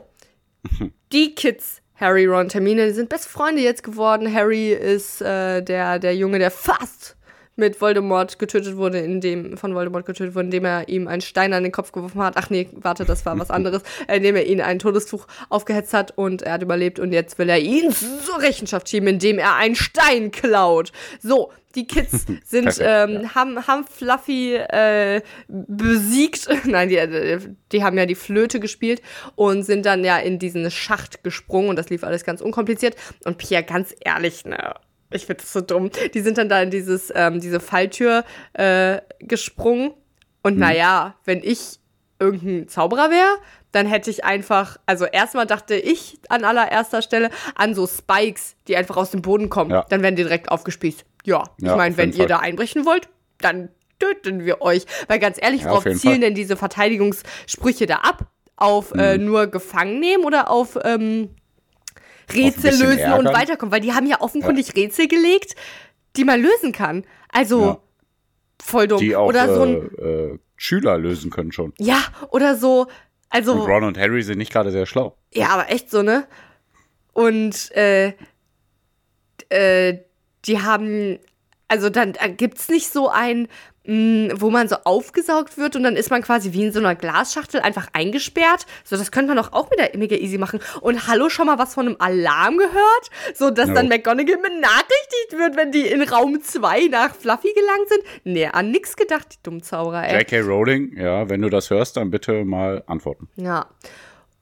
Die Kids, Harry, Ron, Hermine, die sind beste Freunde jetzt geworden. Harry ist äh, der, der Junge, der fast mit Voldemort getötet wurde, indem von Voldemort getötet wurde, indem er ihm einen Stein an den Kopf geworfen hat. Ach nee, warte, das war was [LAUGHS] anderes. Äh, indem er ihn ein Todestuch aufgehetzt hat und er hat überlebt und jetzt will er ihn zur Rechenschaft schieben, indem er einen Stein klaut. So, die Kids [LAUGHS] sind Perfekt, ähm, haben, haben Fluffy äh, besiegt. [LAUGHS] Nein, die, die haben ja die Flöte gespielt und sind dann ja in diesen Schacht gesprungen und das lief alles ganz unkompliziert. Und Pierre, ganz ehrlich, ne? Ich finde das so dumm. Die sind dann da in dieses, ähm, diese Falltür äh, gesprungen. Und Mhm. naja, wenn ich irgendein Zauberer wäre, dann hätte ich einfach, also erstmal dachte ich an allererster Stelle an so Spikes, die einfach aus dem Boden kommen. Ja. Dann werden die direkt aufgespießt. Ja, ich Ja, meine, auf wenn ihr Fall. da einbrechen wollt, dann töten wir euch. Weil ganz ehrlich, Ja, worauf zielen Fall. denn diese Verteidigungssprüche da ab? Auf äh, Mhm. nur gefangen nehmen oder auf ähm, Rätsel lösen und weiterkommen? Weil die haben ja offenkundig Rätsel gelegt, die man lösen kann. Also Ja. voll dumm. Die auch oder so ein, äh, äh, Schüler lösen können schon. ja, oder so, also Und Ron und Harry sind nicht gerade sehr schlau. Ja, aber echt so, ne? Und äh, äh, die haben, also dann äh, gibt's nicht so ein, mh, wo man so aufgesaugt wird und dann ist man quasi wie in so einer Glasschachtel einfach eingesperrt. So, das könnte man doch auch wieder mega easy machen. Und hallo, schon mal was von einem Alarm gehört? So, dass No. dann McGonagall benachrichtigt wird, wenn die in Raum 2 nach Fluffy gelangt sind? Nee, an nix gedacht, die Dummzauberer, ey. J.K. Rowling, ja, wenn du das hörst, dann bitte mal antworten. Ja.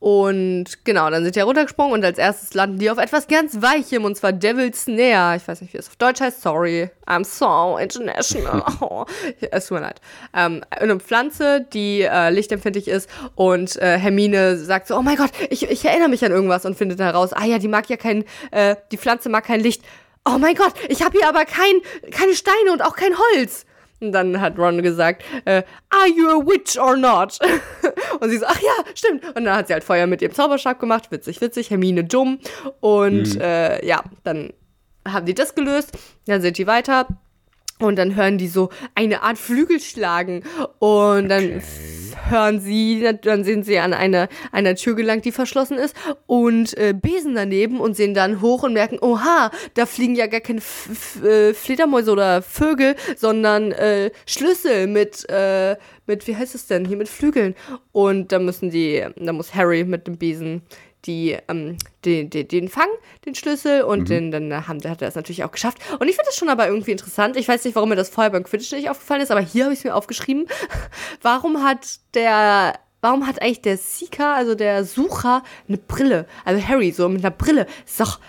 Und genau, dann sind die runtergesprungen und als erstes landen die auf etwas ganz Weichem und zwar Devil's Snare. Ich weiß nicht, wie es auf Deutsch heißt. Sorry. I'm so international. Oh, [LAUGHS] [LAUGHS] es tut mir leid. Ähm, eine Pflanze, die äh, lichtempfindlich ist und äh, Hermine sagt so, oh mein Gott, ich, ich erinnere mich an irgendwas und findet heraus, ah ja, die mag ja kein, äh, die Pflanze mag kein Licht. Oh mein Gott, ich habe hier aber kein, keine Steine und auch kein Holz. Und dann hat Ron gesagt, äh, are you a witch or not? [LAUGHS] und sie so, ach ja, stimmt. Und dann hat sie halt Feuer mit ihrem Zauberstab gemacht. Witzig, witzig. Hermine dumm. Und äh, ja, dann haben die das gelöst. Dann sind die weiter. Und dann hören die so eine Art Flügel schlagen. Und dann f- hören sie, dann sind sie an einer, einer Tür gelangt, die verschlossen ist. Und äh, Besen daneben und sehen dann hoch und merken, oha, da fliegen ja gar keine F F äh, Fledermäuse oder Vögel, sondern äh, Schlüssel mit, äh, mit, wie heißt es denn, hier mit Flügeln. Und da müssen die, da muss Harry mit dem Besen die, ähm, den, den, den fangen, den Schlüssel, und den, dann haben, hat er das natürlich auch geschafft. Und ich finde das schon aber irgendwie interessant. Ich weiß nicht, warum mir das vorher beim Quidditch nicht aufgefallen ist, aber hier habe ich es mir aufgeschrieben. [LAUGHS] Warum hat der, warum hat eigentlich der Seeker, also der Sucher, eine Brille? Also Harry, so mit einer Brille. Ist doch,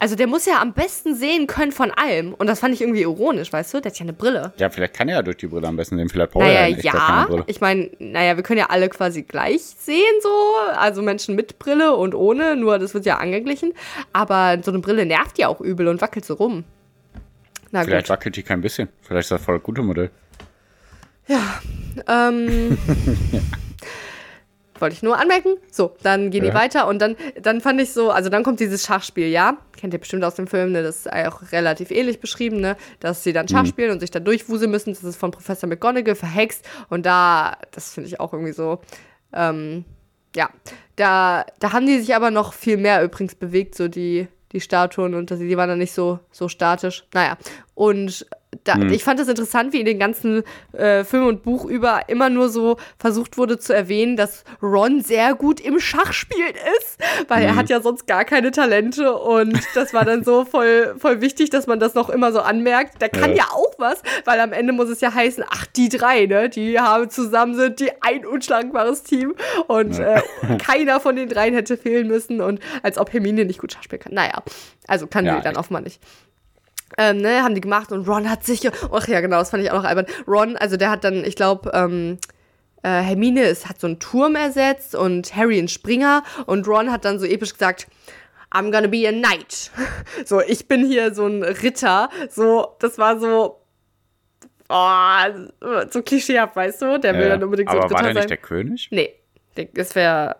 also der muss ja am besten sehen können von allem. Und das fand ich irgendwie ironisch, weißt du? Der hat ja eine Brille. Ja, vielleicht kann er ja durch die Brille am besten sehen. Vielleicht braucht er Naja, ja echt gar keine ja. Brille. Ich meine, naja, wir können ja alle quasi gleich sehen, so. Also Menschen mit Brille und ohne, nur das wird ja angeglichen. Aber so eine Brille nervt ja auch übel und wackelt so rum. Na Vielleicht gut. wackelt die kein bisschen. Vielleicht ist das voll das gute Modell. Ähm, [LAUGHS] wollte ich nur anmerken. So, dann gehen die Ja. weiter und dann, dann fand ich so, also dann kommt dieses Schachspiel, ja. Kennt ihr bestimmt aus dem Film, ne? Das ist auch relativ ähnlich beschrieben, ne? Dass sie dann Schach spielen und sich da durchwuseln müssen. Das ist von Professor McGonagall verhext. Und da, das finde ich auch irgendwie so, ähm, ja. Da, da haben die sich aber noch viel mehr übrigens bewegt, so die, die Statuen und die waren dann nicht so, so statisch. Naja, und da, ich fand es interessant, wie in den ganzen äh, Film und Buch über immer nur so versucht wurde zu erwähnen, dass Ron sehr gut im Schachspielen ist, weil er hat ja sonst gar keine Talente und das war dann so [LAUGHS] voll, voll wichtig, dass man das noch immer so anmerkt. Der kann ja. Ja. auch was, weil am Ende muss es ja heißen, ach, die drei, ne, die haben zusammen sind die ein unschlagbares Team und äh, [LAUGHS] keiner von den dreien hätte fehlen müssen und als ob Hermine nicht gut Schach spielen kann. Naja, also kann Ja, sie dann offenbar nicht. Ähm, ne, haben die gemacht und Ron hat sich, ach ja, genau, das fand ich auch noch albern. Ron, also der hat dann, ich glaube, ähm, äh, Hermine ist, hat so einen Turm ersetzt und Harry einen Springer und Ron hat dann so episch gesagt, I'm gonna be a knight. [LAUGHS] So, ich bin hier so ein Ritter. So, das war so, oh, so klischeehaft, weißt du? Der will Ja, dann unbedingt so ein aber Ritter war der sein. nicht der König? Nee, das wäre.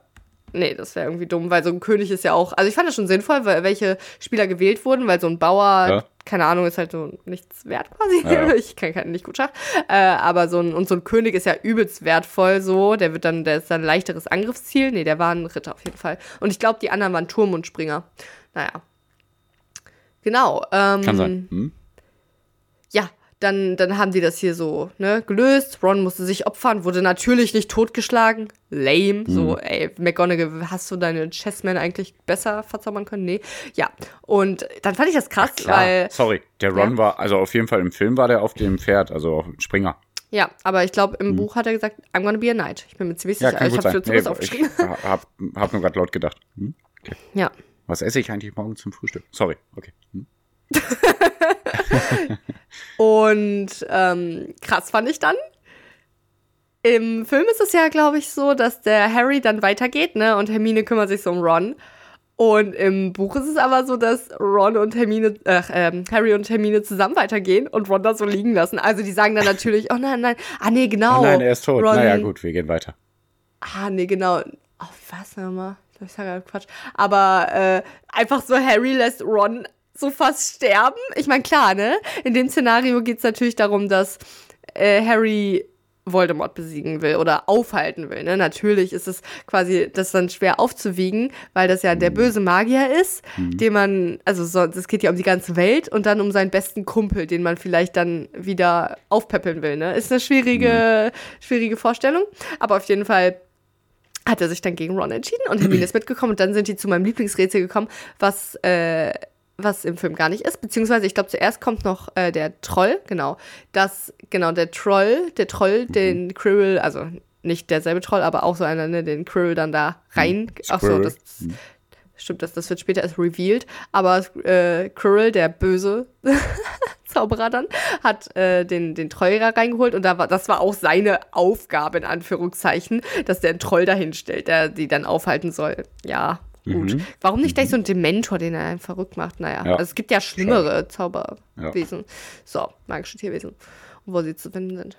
Nee, das wäre irgendwie dumm, weil so ein König ist ja auch. Also ich fand das schon sinnvoll, weil welche Spieler gewählt wurden, weil so ein Bauer, Ja. Keine Ahnung, ist halt so nichts wert quasi. Ja. [LAUGHS] Ich kann, kann nicht gut Schach. Äh, aber so ein, und so ein König ist ja übelst wertvoll so. Der wird dann, der ist dann ein leichteres Angriffsziel. Nee, der war ein Ritter auf jeden Fall. Und ich glaube, die anderen waren Turm und Springer. Naja. Genau. Ähm, Kann sein. Hm? Dann, dann haben die das hier so ne, gelöst. Ron musste sich opfern, wurde natürlich nicht totgeschlagen. Lame. So, ey, McGonagall, hast du deine Chessmen eigentlich besser verzaubern können? Nee. Ja. Und dann fand ich das krass, weil. Sorry, der Ron Ja. war, also auf jeden Fall im Film war der auf dem Pferd, also auf dem Springer. Ja, aber ich glaube, im Buch hat er gesagt, I'm gonna be a knight. Ich bin mir ziemlich sicher. ich habe für zumindest ich aufgeschrieben. [LAUGHS] hab, hab nur gerade laut gedacht. Hm? Ja. Was esse ich eigentlich morgen zum Frühstück? Sorry, okay. [LAUGHS] Und ähm, krass fand ich dann. Im Film ist es ja, glaube ich, so, dass der Harry dann weitergeht, ne? Und Hermine kümmert sich so um Ron. Und im Buch ist es aber so, dass Ron und Hermine, äh, ähm, Harry und Hermine zusammen weitergehen und Ron da so liegen lassen. Also die sagen dann natürlich, oh nein, nein, ah nee, genau. Oh nein, er ist tot. Ron, naja, gut, wir gehen weiter. Ah, nee, genau. Oh, was nochmal? Ich sage ja Quatsch. Aber äh, einfach so, Harry lässt Ron so fast sterben. Ich meine, klar, ne? In dem Szenario geht es natürlich darum, dass äh, Harry Voldemort besiegen will oder aufhalten will. Ne? Natürlich ist es quasi das dann schwer aufzuwiegen, weil das ja der böse Magier ist, mhm. den man, also so, es geht ja um die ganze Welt und dann um seinen besten Kumpel, den man vielleicht dann wieder aufpäppeln will. Ne? Ist eine schwierige, mhm. schwierige Vorstellung, aber auf jeden Fall hat er sich dann gegen Ron entschieden und Hermine [CLEARS THROAT] ist mitgekommen und dann sind die zu meinem Lieblingsrätsel gekommen, was äh, was im Film gar nicht ist, beziehungsweise ich glaube zuerst kommt noch äh, der Troll, genau, das genau der Troll, der Troll, mhm. den Quirrell, also nicht derselbe Troll, aber auch so einer, ne, den Quirrell dann da rein, mhm. ach so, das mhm. stimmt, das, das wird später erst revealed, aber äh, Quirrell, der böse [LAUGHS] Zauberer dann, hat äh, den, den Troll reingeholt und da war, das war auch seine Aufgabe, in Anführungszeichen, dass der einen Troll dahin stellt, der die dann aufhalten soll. Ja, gut. Mhm. Warum nicht gleich so ein Dementor, den er einen verrückt macht? Naja, ja. also es gibt ja schlimmere. Zauberwesen. Ja. So, magische Tierwesen. wo sie zu finden sind.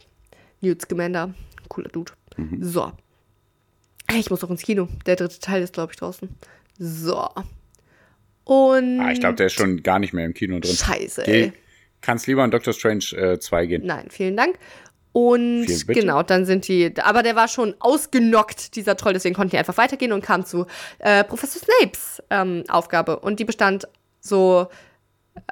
Newt Scamander, cooler Dude. Mhm. So. Ich muss doch ins Kino. Der dritte Teil ist, glaube ich, draußen. So. Und. Ah, ich glaube, der ist schon gar nicht mehr im Kino drin. Scheiße, ey. Kannst lieber in Doctor Strange äh, 2 gehen. Nein, vielen Dank. Und genau, dann sind die, aber der war schon ausgenockt, dieser Troll, deswegen konnten die einfach weitergehen und kamen zu äh, Professor Snapes ähm, Aufgabe. Und die bestand so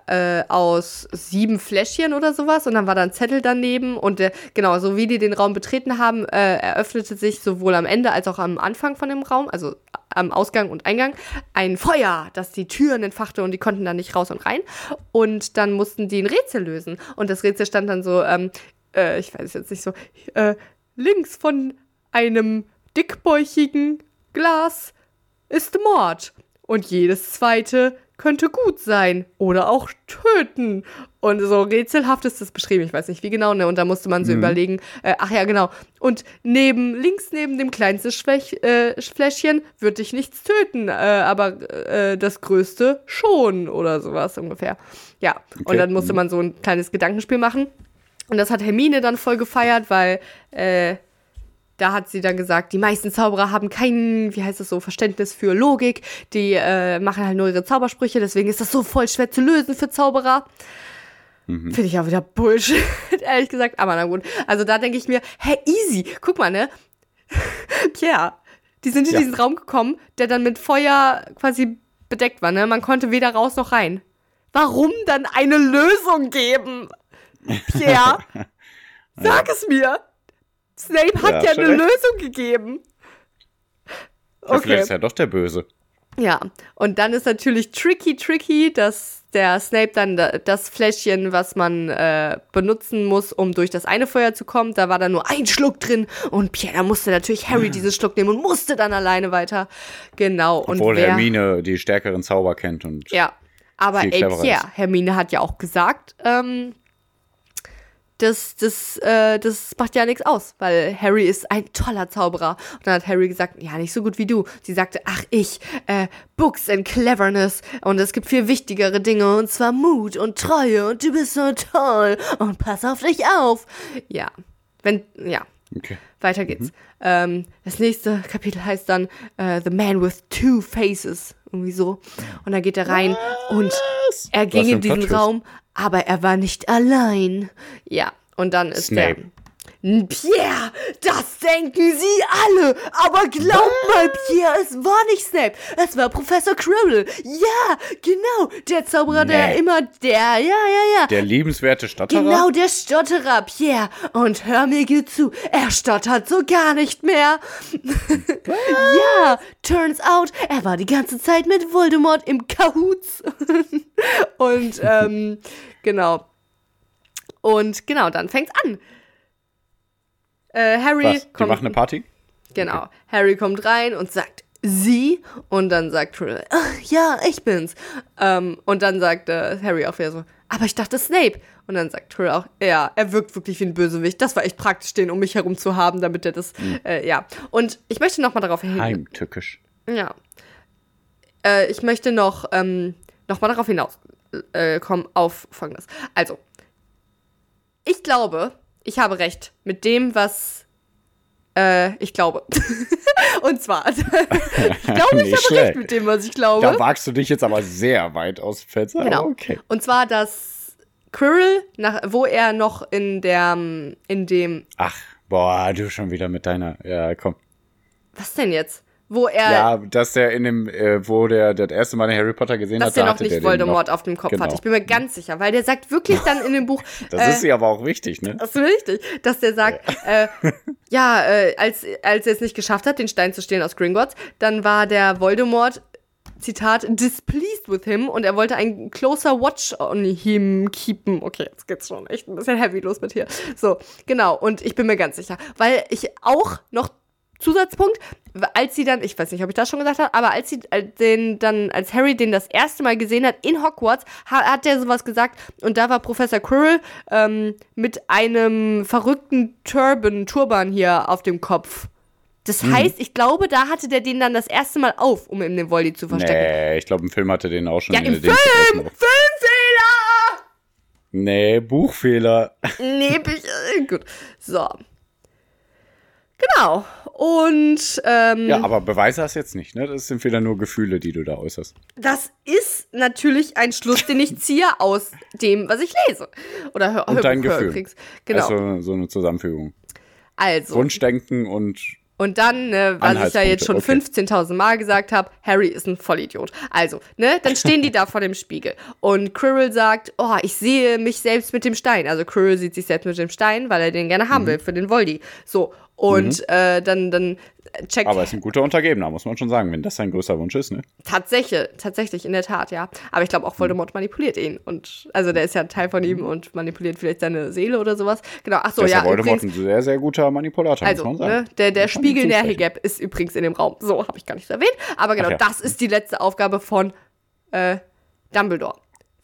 äh, aus sieben Fläschchen oder sowas und dann war da ein Zettel daneben und äh, genau, so wie die den Raum betreten haben, äh, eröffnete sich sowohl am Ende als auch am Anfang von dem Raum, also am Ausgang und Eingang, ein Feuer, das die Türen entfachte und die konnten da nicht raus und rein. Und dann mussten die ein Rätsel lösen. Und das Rätsel stand dann so, ähm, äh, ich weiß jetzt nicht so, äh, links von einem dickbäuchigen Glas ist Mord. Und jedes zweite könnte gut sein oder auch töten. Und so rätselhaft ist das beschrieben. Ich weiß nicht wie genau, ne? Und da musste man so mhm. überlegen, äh, ach ja, genau. Und neben, links neben dem kleinsten Schwäch, äh, Fläschchen wird dich nichts töten, äh, aber äh, das größte schon oder sowas ungefähr. Ja. Okay. Und dann musste mhm. man so ein kleines Gedankenspiel machen. Und das hat Hermine dann voll gefeiert, weil äh, da hat sie dann gesagt, die meisten Zauberer haben kein, wie heißt das so, Verständnis für Logik. Die äh, machen halt nur ihre Zaubersprüche, deswegen ist das so voll schwer zu lösen für Zauberer. Mhm. Finde ich auch wieder Bullshit, [LAUGHS] ehrlich gesagt. Aber na gut. Also da denke ich mir, hä, easy. Guck mal, ne? [LAUGHS] Pierre, die sind in ja. diesen Raum gekommen, der dann mit Feuer quasi bedeckt war, ne? Man konnte weder raus noch rein. Warum dann eine Lösung geben? Pierre, [LAUGHS] sag ja. es mir. Snape hat ja, ja eine Lösung gegeben. Okay. Ja, vielleicht ist er doch der Böse. Ja, und dann ist natürlich tricky, tricky, dass der Snape dann das Fläschchen, was man äh, benutzen muss, um durch das eine Feuer zu kommen, da war dann nur ein Schluck drin und Pierre musste natürlich Harry hm. diesen Schluck nehmen und musste dann alleine weiter. Genau. Obwohl wer, Hermine die stärkeren Zauber kennt und. Ja, aber ey, Pierre, Hermine hat ja auch gesagt, ähm, das, das, äh, das macht ja nichts aus, weil Harry ist ein toller Zauberer. Und dann hat Harry gesagt, ja, nicht so gut wie du. Sie sagte, ach ich, äh, Books and Cleverness. Und es gibt viel wichtigere Dinge, und zwar Mut und Treue. Und du bist so toll. Und pass auf dich auf. Ja, wenn, ja. Okay. Weiter geht's. Mhm. Ähm, das nächste Kapitel heißt dann uh, The Man with Two Faces. Irgendwie so. Und da geht er rein Was? und er ging in diesen Raum, aber er war nicht allein. Ja, und dann ist Snape. Pierre, das denken sie alle. Aber glaub mal, Pierre, es war nicht Snape. Es war Professor Quirrell. Ja, genau. Der Zauberer, nee. der immer, der, ja, ja, ja. Der liebenswerte Stotterer? Genau, der Stotterer, Pierre. Und hör mir gut zu, er stottert so gar nicht mehr. ja, turns out, er war die ganze Zeit mit Voldemort im Kahoots. [LAUGHS] Und, ähm, genau. Und genau, dann fängt's an. Äh, Harry Was? Die kommt. machen eine Party? Genau. Okay. Harry kommt rein und sagt: sie? Und dann sagt "Ah, ja, ich bin's. Ähm, und dann sagt äh, Harry auch wieder so, aber ich dachte Snape. Und dann sagt Quirrell auch, ja, er wirkt wirklich wie ein Bösewicht. Das war echt praktisch, den um mich herum zu haben, damit er das, äh, ja. Und ich möchte noch mal darauf hin, Heimtückisch. ja. Äh, ich möchte noch, ähm, noch mal darauf hinaus äh, kommen, auf Folgendes. Also, ich glaube, ich habe recht mit dem, was äh, ich glaube. [LAUGHS] Und zwar, [LAUGHS] ich glaube, ich habe schlecht. recht mit dem, was ich glaube. Da wagst du dich jetzt aber sehr weit aus dem Fenster. Genau. Okay. Und zwar, dass Quirrell, nach, wo er noch in der, in dem, Ach, boah, du schon wieder mit deiner. Ja, komm. was denn jetzt? Wo er, Ja, dass der in dem, äh, wo der das erste Mal Harry Potter gesehen dass hat, der da noch nicht der Voldemort noch. auf dem Kopf Genau. hat. Ich bin mir ganz sicher, weil der sagt wirklich dann in dem Buch, [LAUGHS] Das äh, ist ja aber auch wichtig, ne? Das ist richtig, dass der sagt, äh, ja, äh, als, als er es nicht geschafft hat, den Stein zu stehlen aus Gringotts, dann war der Voldemort, Zitat, displeased with him und er wollte ein closer watch on him keepen. Okay, jetzt geht's schon echt ein bisschen heavy los mit hier. So, genau, und ich bin mir ganz sicher, weil ich auch noch Zusatzpunkt, als sie dann, ich weiß nicht, ob ich das schon gesagt habe, aber als sie äh, den dann, als Harry den das erste Mal gesehen hat in Hogwarts, ha, hat der sowas gesagt und da war Professor Quirrell ähm, mit einem verrückten Turban, Turban hier auf dem Kopf. Das heißt, ich glaube, da hatte der den dann das erste Mal auf, um ihm den Voldy zu verstecken. Nee, ich glaube, im Film hatte den auch schon. Ja, im Film! Filmfehler! Nee, Buchfehler. Nee, [LAUGHS] ich, äh, gut. So. Genau. Und ähm, Ja, aber Beweise hast du jetzt nicht, ne? Das sind wieder nur Gefühle, die du da äußerst. das ist natürlich ein Schluss, den ich ziehe aus dem, was ich lese. Oder hör, Und dein hör, Gefühl. kriegst. Genau. Also so eine Zusammenfügung. Also, Wunschdenken und Und dann, ne, was ich ja jetzt schon Anhaltspunkte, 15.000 Mal gesagt habe, Harry ist ein Vollidiot. Also, ne, dann stehen die da vor dem Spiegel. Und Quirrell sagt, oh, ich sehe mich selbst mit dem Stein. Also Quirrell sieht sich selbst mit dem Stein, weil er den gerne Mhm. haben will für den Voldy. So, und äh, dann, dann checkt aber ist ein guter Untergebener, muss man schon sagen, wenn das sein größter Wunsch ist, ne? tatsächlich, tatsächlich, in der Tat, ja. Aber ich glaube auch Voldemort manipuliert ihn. Und also der ist ja ein Teil von ihm und manipuliert vielleicht seine Seele oder sowas. Genau, ach so, Der ist ja, ja Voldemort übrigens, ein sehr, sehr guter Manipulator, Also, muss man sagen. ne, der, der Spiegel zusprechen. Nerhigap ist übrigens in dem Raum. So, habe ich gar nicht erwähnt. Aber genau, ja. das ist die letzte Aufgabe von äh, Dumbledore.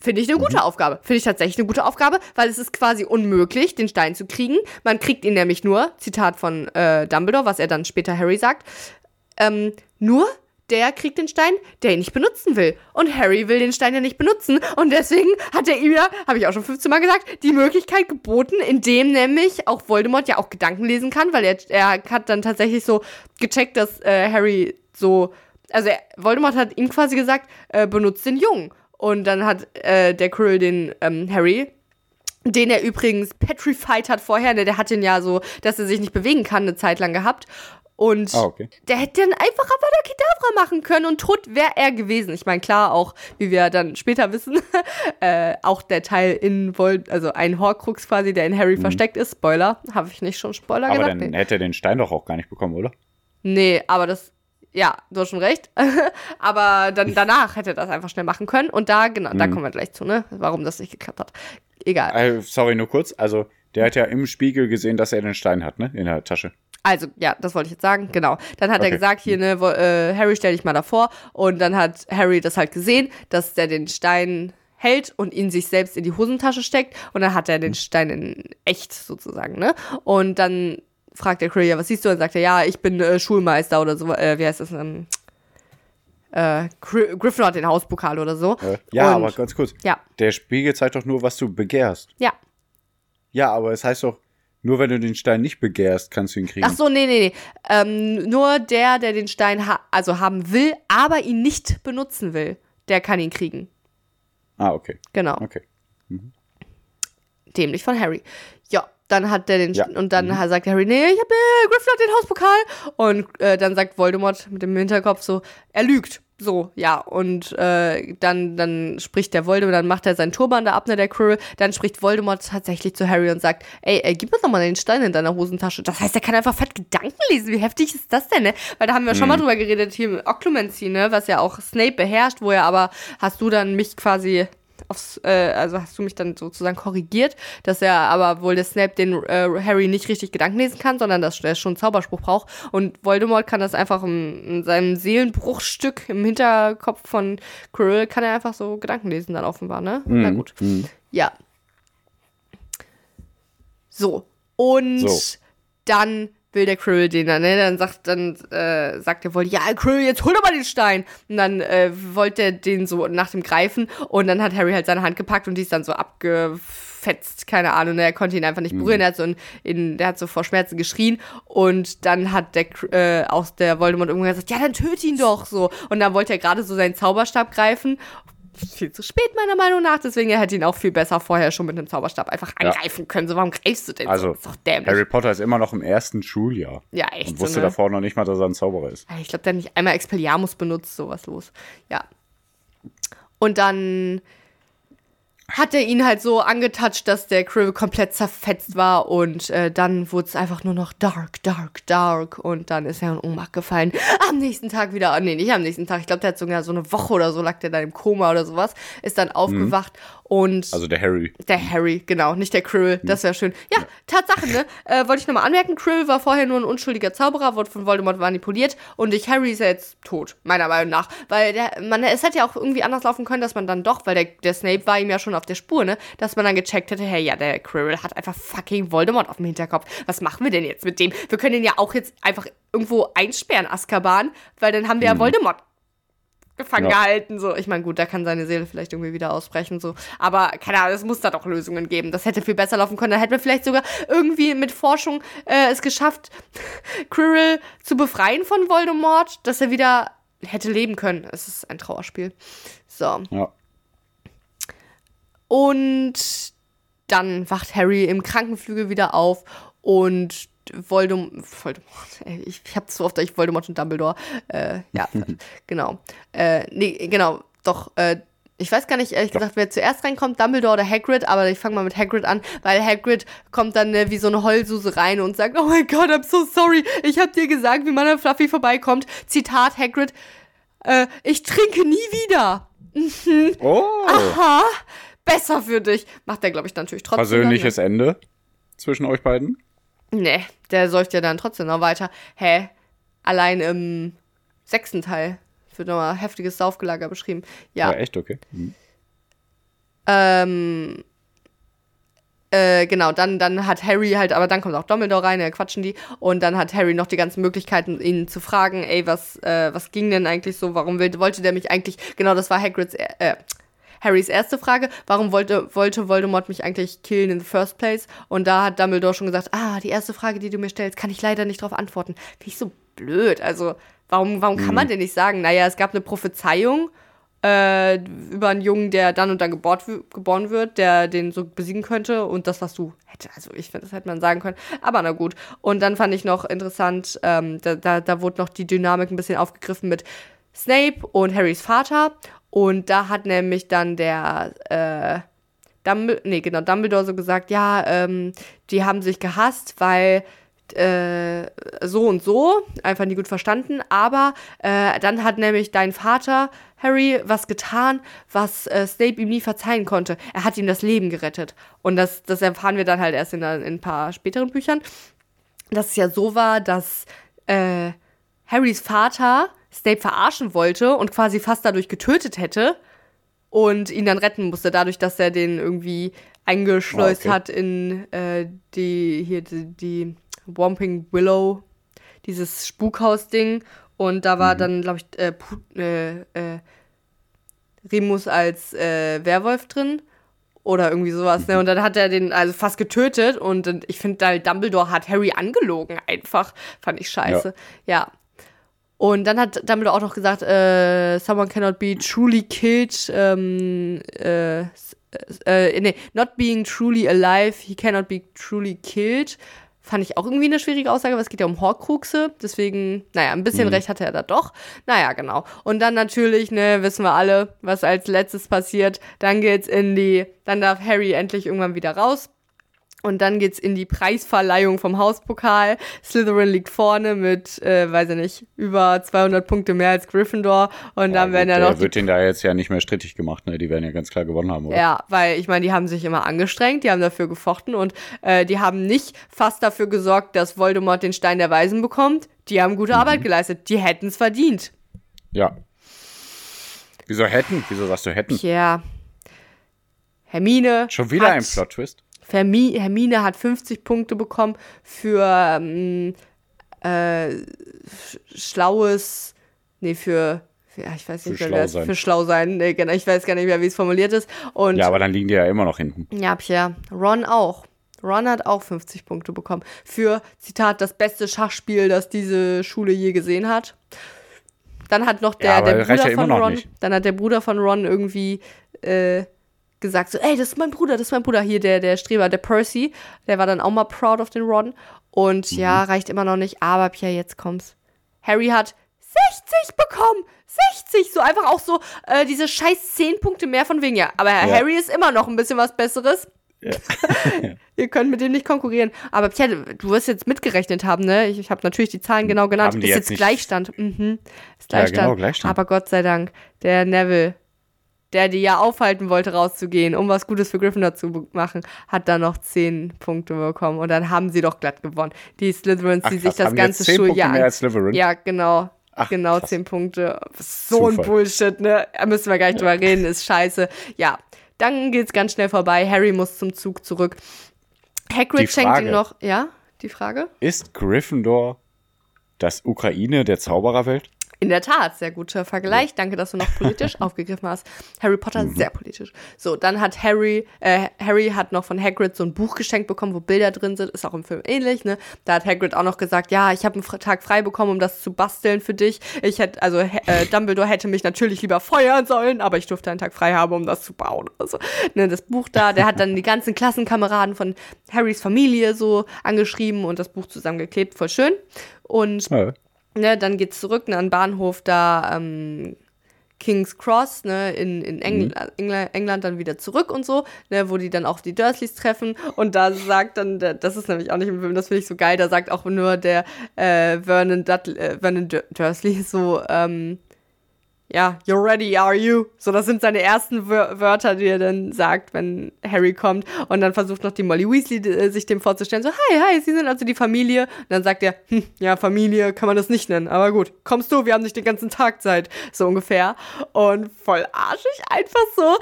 Finde ich eine gute Aufgabe. Finde ich tatsächlich eine gute Aufgabe, weil es ist quasi unmöglich, den Stein zu kriegen. Man kriegt ihn nämlich nur, Zitat von äh, Dumbledore, was er dann später Harry sagt, ähm, nur der kriegt den Stein, der ihn nicht benutzen will. Und Harry will den Stein ja nicht benutzen. Und deswegen hat er ihm ja, habe ich auch schon 15 Mal gesagt, die Möglichkeit geboten, indem nämlich auch Voldemort ja auch Gedanken lesen kann, weil er, er hat dann tatsächlich so gecheckt, dass äh, Harry so. Also er, Voldemort hat ihm quasi gesagt, äh, benutzt den Jungen. Und dann hat äh, der Quirrell den ähm, Harry den er übrigens petrified hat vorher, ne, der hat den ja so, dass er sich nicht bewegen kann, eine Zeit lang gehabt. Und Ah, okay. der hätte dann einfach Avada Kedavra machen können und tot wäre er gewesen. Ich meine, klar, auch, wie wir dann später wissen, [LAUGHS] äh, auch der Teil in Vol also ein Horcrux quasi, der in Harry versteckt ist. Spoiler, habe ich nicht schon Spoiler Mhm. Aber gesagt? dann Nee. hätte er den Stein doch auch gar nicht bekommen, oder? Nee, aber das, ja, du hast schon recht. [LAUGHS] aber dann danach hätte er das einfach schnell machen können. Und da, genau, Mhm. da kommen wir gleich zu, ne? Warum das nicht geklappt hat. Egal. Äh, sorry, nur kurz. Also, der hat ja im Spiegel gesehen, dass er den Stein hat, ne? In der Tasche. Also, ja, das wollte ich jetzt sagen, genau. Dann hat er Okay. gesagt, hier, ne, wo, äh, Harry, stell dich mal davor. Und dann hat Harry das halt gesehen, dass der den Stein hält und ihn sich selbst in die Hosentasche steckt. Und dann hat er den Stein in echt sozusagen, ne? Und dann fragt der Quirrell, ja, was siehst du? Und sagt er, ja, ich bin äh, Schulmeister oder so, äh, wie heißt das? Ähm, äh, Gry Gryffindor hat den Hauspokal oder so. Ja, Und- aber ganz kurz. Ja, Der Spiegel zeigt doch nur, was du begehrst. ja. Ja, aber es heißt doch, nur wenn du den Stein nicht begehrst, kannst du ihn kriegen. Ach so, nee, nee, nee. Ähm, nur der, der den Stein ha also haben will, aber ihn nicht benutzen will, der kann ihn kriegen. Ah, okay. Genau. Okay. Dämlich von Harry. Dann hat der den Ja. und dann sagt Harry, nee, ich habe äh, Gryffindor den Hauspokal und äh, dann sagt Voldemort mit dem Hinterkopf so, er lügt. So, ja, und äh, dann, dann spricht der Voldemort, dann macht er seinen Turban da ab, ne, der Quirrell, dann spricht Voldemort tatsächlich zu Harry und sagt, ey, ey gib uns doch mal den Stein in deiner Hosentasche. Das heißt, er kann einfach fett Gedanken lesen. Wie heftig ist das denn, ne? Weil da haben wir schon mal drüber geredet, hier mit Occlumency, ne, was ja auch Snape beherrscht, wo er aber, hast du dann mich quasi aufs, äh, also hast du mich dann sozusagen korrigiert, dass er aber wohl der Snape den äh, Harry nicht richtig Gedanken lesen kann, sondern dass er schon einen Zauberspruch braucht. Und Voldemort kann das einfach in, in seinem Seelenbruchstück im Hinterkopf von Quirrell, kann er einfach so Gedanken lesen dann offenbar, ne? Mhm. Na gut. Mhm. Ja. So. Und So. dann will der Krill den dann, ne? Dann sagt, dann, äh, sagt er wohl, ja, Krill, jetzt hol doch mal den Stein. Und dann äh, wollte er den so nach dem greifen und dann hat Harry halt seine Hand gepackt und die ist dann so abgefetzt, keine Ahnung, ne? er konnte ihn einfach nicht berühren, er hat so in, in, der hat so vor Schmerzen geschrien und dann hat der, äh, auch der Voldemort irgendwann gesagt, ja, dann töte ihn doch so. Und dann wollte er gerade so seinen Zauberstab greifen viel zu spät, meiner Meinung nach. Deswegen er hätte ihn auch viel besser vorher schon mit einem Zauberstab einfach Ja. angreifen können. So, warum greifst du denn Also, so? Das ist doch dämlich. Harry Potter ist immer noch im ersten Schuljahr. ja, echt Und so, wusste ne? davor noch nicht mal, dass er ein Zauberer ist. Ich glaube, der hat nicht einmal Expelliarmus benutzt, sowas los. Ja. Und dann hat er ihn halt so angetatscht, dass der Krill komplett zerfetzt war und äh, dann wurde es einfach nur noch dark, dark, dark und dann ist er in Ohnmacht gefallen. Am nächsten Tag wieder, nee, nicht am nächsten Tag, ich glaube, der hat sogar so eine Woche oder so lag der da im Koma oder sowas, ist dann aufgewacht und Also der Harry. der Harry, genau, nicht der Krill, das wäre schön. Ja, Tatsache, ne? [LAUGHS] Äh, wollte ich nochmal anmerken, Krill war vorher nur ein unschuldiger Zauberer, wurde von Voldemort manipuliert und ich Harry ist ja jetzt tot, meiner Meinung nach. Weil der, man, es hätte ja auch irgendwie anders laufen können, dass man dann doch, weil der, der Snape war ihm ja schon auf der Spur, ne? Dass man dann gecheckt hätte, hey, ja, der Krill hat einfach fucking Voldemort auf dem Hinterkopf. Was machen wir denn jetzt mit dem? Wir können den ja auch jetzt einfach irgendwo einsperren, Azkaban, weil dann haben wir ja Voldemort gefangen Ja. gehalten. So, ich meine, gut, da kann seine Seele vielleicht irgendwie wieder ausbrechen. So, aber keine Ahnung, es muss da doch Lösungen geben. Das hätte viel besser laufen können. Dann hätten wir vielleicht sogar irgendwie mit Forschung äh, es geschafft, [LAUGHS] Quirrell zu befreien von Voldemort, dass er wieder hätte leben können. Es ist ein Trauerspiel. So. Ja. Und dann wacht Harry im Krankenflügel wieder auf und Voldemort, Voldemort [LAUGHS] ey, ich, ich hab so oft, ich Voldemort und Dumbledore, äh, ja, [LAUGHS] genau, äh, nee, genau, doch, äh, ich weiß gar nicht, ehrlich gesagt, wer zuerst reinkommt, Dumbledore oder Hagrid, aber ich fange mal mit Hagrid an, weil Hagrid kommt dann ne, wie so eine Heulsuse rein und sagt, oh mein Gott, I'm so sorry, ich hab dir gesagt, wie man an Fluffy vorbeikommt. Zitat Hagrid, äh, ich trinke nie wieder. Oh, Aha, besser für dich. Macht er, glaube ich, natürlich trotzdem. persönliches Ende zwischen euch beiden. Ne? Nee, der säuft ja dann trotzdem noch weiter. Hä? Allein im sechsten Teil wird nochmal heftiges Saufgelager beschrieben. Ja. Ja, echt, okay. Mhm. Ähm, äh, genau, dann, dann hat Harry halt, aber dann kommt auch Dumbledore rein, da quatschen die. Und dann hat Harry noch die ganzen Möglichkeiten, ihn zu fragen, ey, was, äh, was ging denn eigentlich so? Warum will, wollte der mich eigentlich, genau, das war Hagrids, äh, Harrys erste Frage, warum wollte, wollte Voldemort mich eigentlich killen in the first place? Und da hat Dumbledore schon gesagt, ah, die erste Frage, die du mir stellst, kann ich leider nicht darauf antworten. Finde ich so blöd. Also, warum, warum kann man denn nicht sagen, naja, es gab eine Prophezeiung äh, über einen Jungen, der dann und dann gebort, w- geboren wird, der den so besiegen könnte und das, was du hätte, also ich finde, das hätte man sagen können, aber na gut. Und dann fand ich noch interessant, ähm, da, da, da wurde noch die Dynamik ein bisschen aufgegriffen mit Snape und Harrys Vater und da hat nämlich dann der, äh, Dumbledore, nee, genau, Dumbledore so gesagt, ja, ähm, die haben sich gehasst, weil äh, so und so, einfach nie gut verstanden, aber äh, dann hat nämlich dein Vater, Harry, was getan, was äh, Snape ihm nie verzeihen konnte. Er hat ihm das Leben gerettet. Und das, das erfahren wir dann halt erst in, in ein paar späteren Büchern. Dass es ja so war, dass äh, Harrys Vater Snape verarschen wollte und quasi fast dadurch getötet hätte und ihn dann retten musste, dadurch, dass er den irgendwie eingeschleust Ah, okay. hat in äh, die hier die, die Whomping Willow, dieses Spukhaus-Ding. Und da war dann, glaube ich, äh, äh, äh, Remus als äh, Werwolf drin. Oder irgendwie sowas, ne? Und dann hat er den also fast getötet und, ich finde, Dumbledore hat Harry angelogen einfach. Fand ich scheiße. Ja. Und dann hat Dumbledore auch noch gesagt, äh, someone cannot be truly killed, ähm, äh, s- äh, nee, not being truly alive, he cannot be truly killed. Fand ich auch irgendwie eine schwierige Aussage, weil es geht ja um Horcruxe. Deswegen, naja, ein bisschen recht hatte er da doch. Naja, genau. Und dann natürlich, ne, wissen wir alle, was als letztes passiert. Dann geht's in die, dann darf Harry endlich irgendwann wieder raus. Und dann geht's in die Preisverleihung vom Hauspokal. Slytherin liegt vorne mit, äh, weiß ich nicht, über 200 Punkte mehr als Gryffindor. Und dann werden ja der noch die wird den da jetzt ja nicht mehr strittig gemacht, ne? Die werden ja ganz klar gewonnen haben, oder? Ja, weil ich meine, die haben sich immer angestrengt, die haben dafür gefochten und äh, die haben nicht fast dafür gesorgt, dass Voldemort den Stein der Weisen bekommt. Die haben gute Arbeit geleistet. Die hätten es verdient. Ja. Wieso hätten? Wieso sagst du hätten? Tja. Hermine. Schon wieder ein Plot-Twist? Hermi Hermine hat 50 Punkte bekommen für ähm, äh, sch- schlaues, nee, für, für ja, ich weiß Für nicht mehr, schlau es- sein. für schlau sein, nee, genau, ich weiß gar nicht mehr, wie es formuliert ist. Und Ja, aber dann liegen die ja immer noch hinten. Ja, ja. Ron auch. Ron hat auch 50 Punkte bekommen. Für, Zitat, das beste Schachspiel, das diese Schule je gesehen hat. Dann hat noch der, Ja, der Bruder ja von Ron, nicht. dann hat der Bruder von Ron irgendwie äh, gesagt so, ey, das ist mein Bruder, das ist mein Bruder. Hier, der, der Streber, der Percy, der war dann auch mal proud of den Ron. Und ja, Mhm. reicht immer noch nicht, aber Pia, jetzt kommt's. Harry hat 60 bekommen! 60! So einfach auch so äh, diese scheiß 10 Punkte mehr von wegen, ja. Aber Ja. Harry ist immer noch ein bisschen was Besseres. [LAUGHS] [LAUGHS] Ihr könnt mit dem nicht konkurrieren. Aber Pierre, du wirst jetzt mitgerechnet haben, ne? Ich, ich habe natürlich die Zahlen genau genannt. Haben die ist jetzt jetzt Gleichstand. Mhm. Ist Ja, Gleichstand. genau, Gleichstand. Aber Gott sei Dank, der Neville, der die ja aufhalten wollte, rauszugehen, um was Gutes für Gryffindor zu machen, hat da noch 10 Punkte bekommen. Und dann haben sie doch glatt gewonnen. Die Slytherins, Ach, die sich das ganze 10 Punkte Schuljahr mehr als Slytherin? Ja, genau. Ach, genau, krass. 10 Punkte. So ein Zufall. Bullshit, ne? Da müssen wir gar nicht drüber reden, ist scheiße. Ja, dann geht's ganz schnell vorbei. Harry muss zum Zug zurück. Hagrid schenkt ihm noch, ja, die Frage? Ist Gryffindor das Ukraine der Zaubererwelt? In der Tat, sehr guter Vergleich. Danke, dass du noch politisch [LAUGHS] aufgegriffen hast. Harry Potter, Mhm. sehr politisch. So, dann hat Harry, äh, Harry hat noch von Hagrid so ein Buch geschenkt bekommen, wo Bilder drin sind. Ist auch im Film ähnlich, ne? Da hat Hagrid auch noch gesagt, ja, ich habe einen Tag frei bekommen, um das zu basteln für dich. Ich hätte, also äh, Dumbledore hätte mich natürlich lieber feuern sollen, aber ich durfte einen Tag frei haben, um das zu bauen. Also, ne, das Buch da, der hat dann die ganzen Klassenkameraden von Harrys Familie so angeschrieben und das Buch zusammengeklebt. Voll schön. Und Ja. Ne, dann geht's zurück ne, an den Bahnhof da ähm, King's Cross, ne, in, in Engl Engl England dann wieder zurück und so, ne, wo die dann auch die Dursleys treffen. Und da sagt dann, das ist nämlich auch nicht im Film, das finde ich so geil, da sagt auch nur der äh, Vernon, Dudley, äh, Vernon Dur Dursley so, ähm, ja, you're ready, are you? So, das sind seine ersten Wör Wörter, die er dann sagt, wenn Harry kommt. Und dann versucht noch die Molly Weasley äh, sich dem vorzustellen. So, hi, hi, Sie sind also die Familie. Und dann sagt er, hm, ja, Familie kann man das nicht nennen. Aber gut, kommst du, wir haben nicht den ganzen Tag Zeit. So ungefähr. Und voll arschig, einfach so.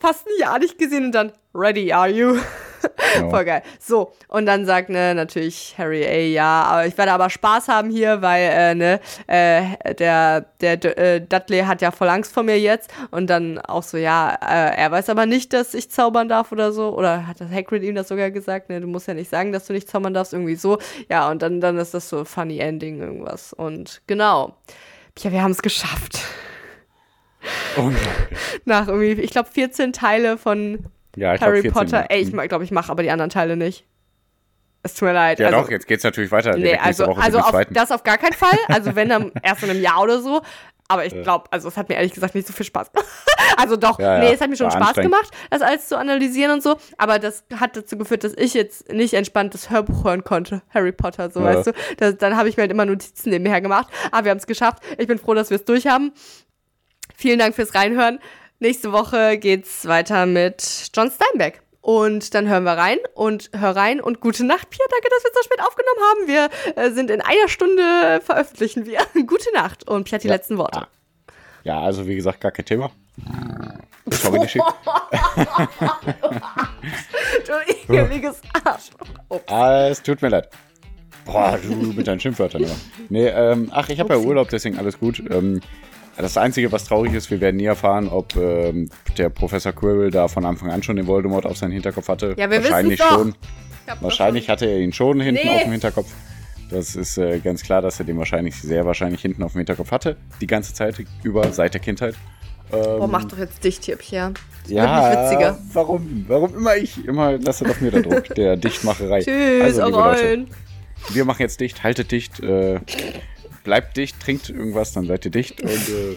Fast ein Jahr nicht gesehen und dann, ready, are you? [LAUGHS] Genau. Voll geil. So, und dann sagt ne, natürlich Harry, ey, ja, aber ich werde aber Spaß haben hier, weil äh, ne, äh, der, der äh, Dudley hat ja voll Angst vor mir jetzt. Und dann auch so, ja, äh, er weiß aber nicht, dass ich zaubern darf oder so. Oder hat das Hagrid ihm das sogar gesagt? Ne, du musst ja nicht sagen, dass du nicht zaubern darfst, irgendwie so. Ja, und dann, dann ist das so funny Ending irgendwas. Und genau. Ja, wir haben es geschafft. Unglaublich. Nach irgendwie, ich glaube, 14 Teile von Ja, ich Harry 14 Potter. Minuten. Ey, ich glaube, ich mache aber die anderen Teile nicht. Es tut mir leid. Ja, also, doch, jetzt geht's natürlich weiter. Nee, also, also auf, das auf gar keinen Fall. Also wenn dann [LAUGHS] erst in einem Jahr oder so. Aber ich glaube, also es hat mir ehrlich gesagt nicht so viel Spaß gemacht. [LAUGHS] Also doch, Ja, nee, es hat mir schon Spaß gemacht, das alles zu analysieren und so. Aber das hat dazu geführt, dass ich jetzt nicht entspannt das Hörbuch hören konnte. Harry Potter, so Ja. weißt du. Das, dann habe ich mir halt immer Notizen nebenher gemacht. Aber wir haben es geschafft. Ich bin froh, dass wir es durch haben. Vielen Dank fürs Reinhören. Nächste Woche geht's weiter mit John Steinbeck. Und dann hören wir rein und hör rein und gute Nacht, Pia. Danke, dass wir so spät aufgenommen haben. Wir äh, sind in einer Stunde veröffentlichen wir. [LAUGHS] gute Nacht und Pia hat die Ja. letzten Worte. Ja, also wie gesagt, gar kein Thema. Sorry, geschickt. [LAUGHS] Du ekeliges Arsch. Ah, es tut mir leid. Boah, du mit deinen Schimpfwörtern immer. Nee, ähm, ach, ich habe ja. Urlaub, deswegen alles gut. Ähm, das Einzige, was traurig ist, wir werden nie erfahren, ob ähm, der Professor Quirrell da von Anfang an schon den Voldemort auf seinen Hinterkopf hatte. Ja, wir Wahrscheinlich doch. schon. Wahrscheinlich hatte er ihn schon hinten Nee. auf dem Hinterkopf. Das ist äh, ganz klar, dass er den wahrscheinlich sehr wahrscheinlich hinten auf dem Hinterkopf hatte. Die ganze Zeit über, seit der Kindheit. Ähm, Oh, mach doch jetzt dicht hier, Pia. Das ja, wird nicht witziger. warum? Warum immer ich? Immer lasse doch mir der Druck, [LAUGHS] der Dichtmacherei. Tschüss, also, liebe Leute, wir machen jetzt dicht, haltet dicht, äh, bleibt dicht, trinkt irgendwas, dann seid ihr dicht und äh,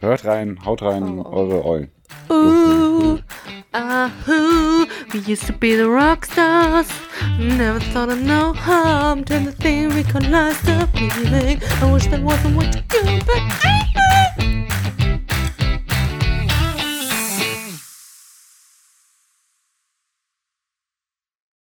hört rein, haut rein, Oh, oh. eure Eulen. Uh, Ahoo, we used to be the rock stars. Never thought of no harm to the thing we could last the feeling. I wish that wasn't what you do, but I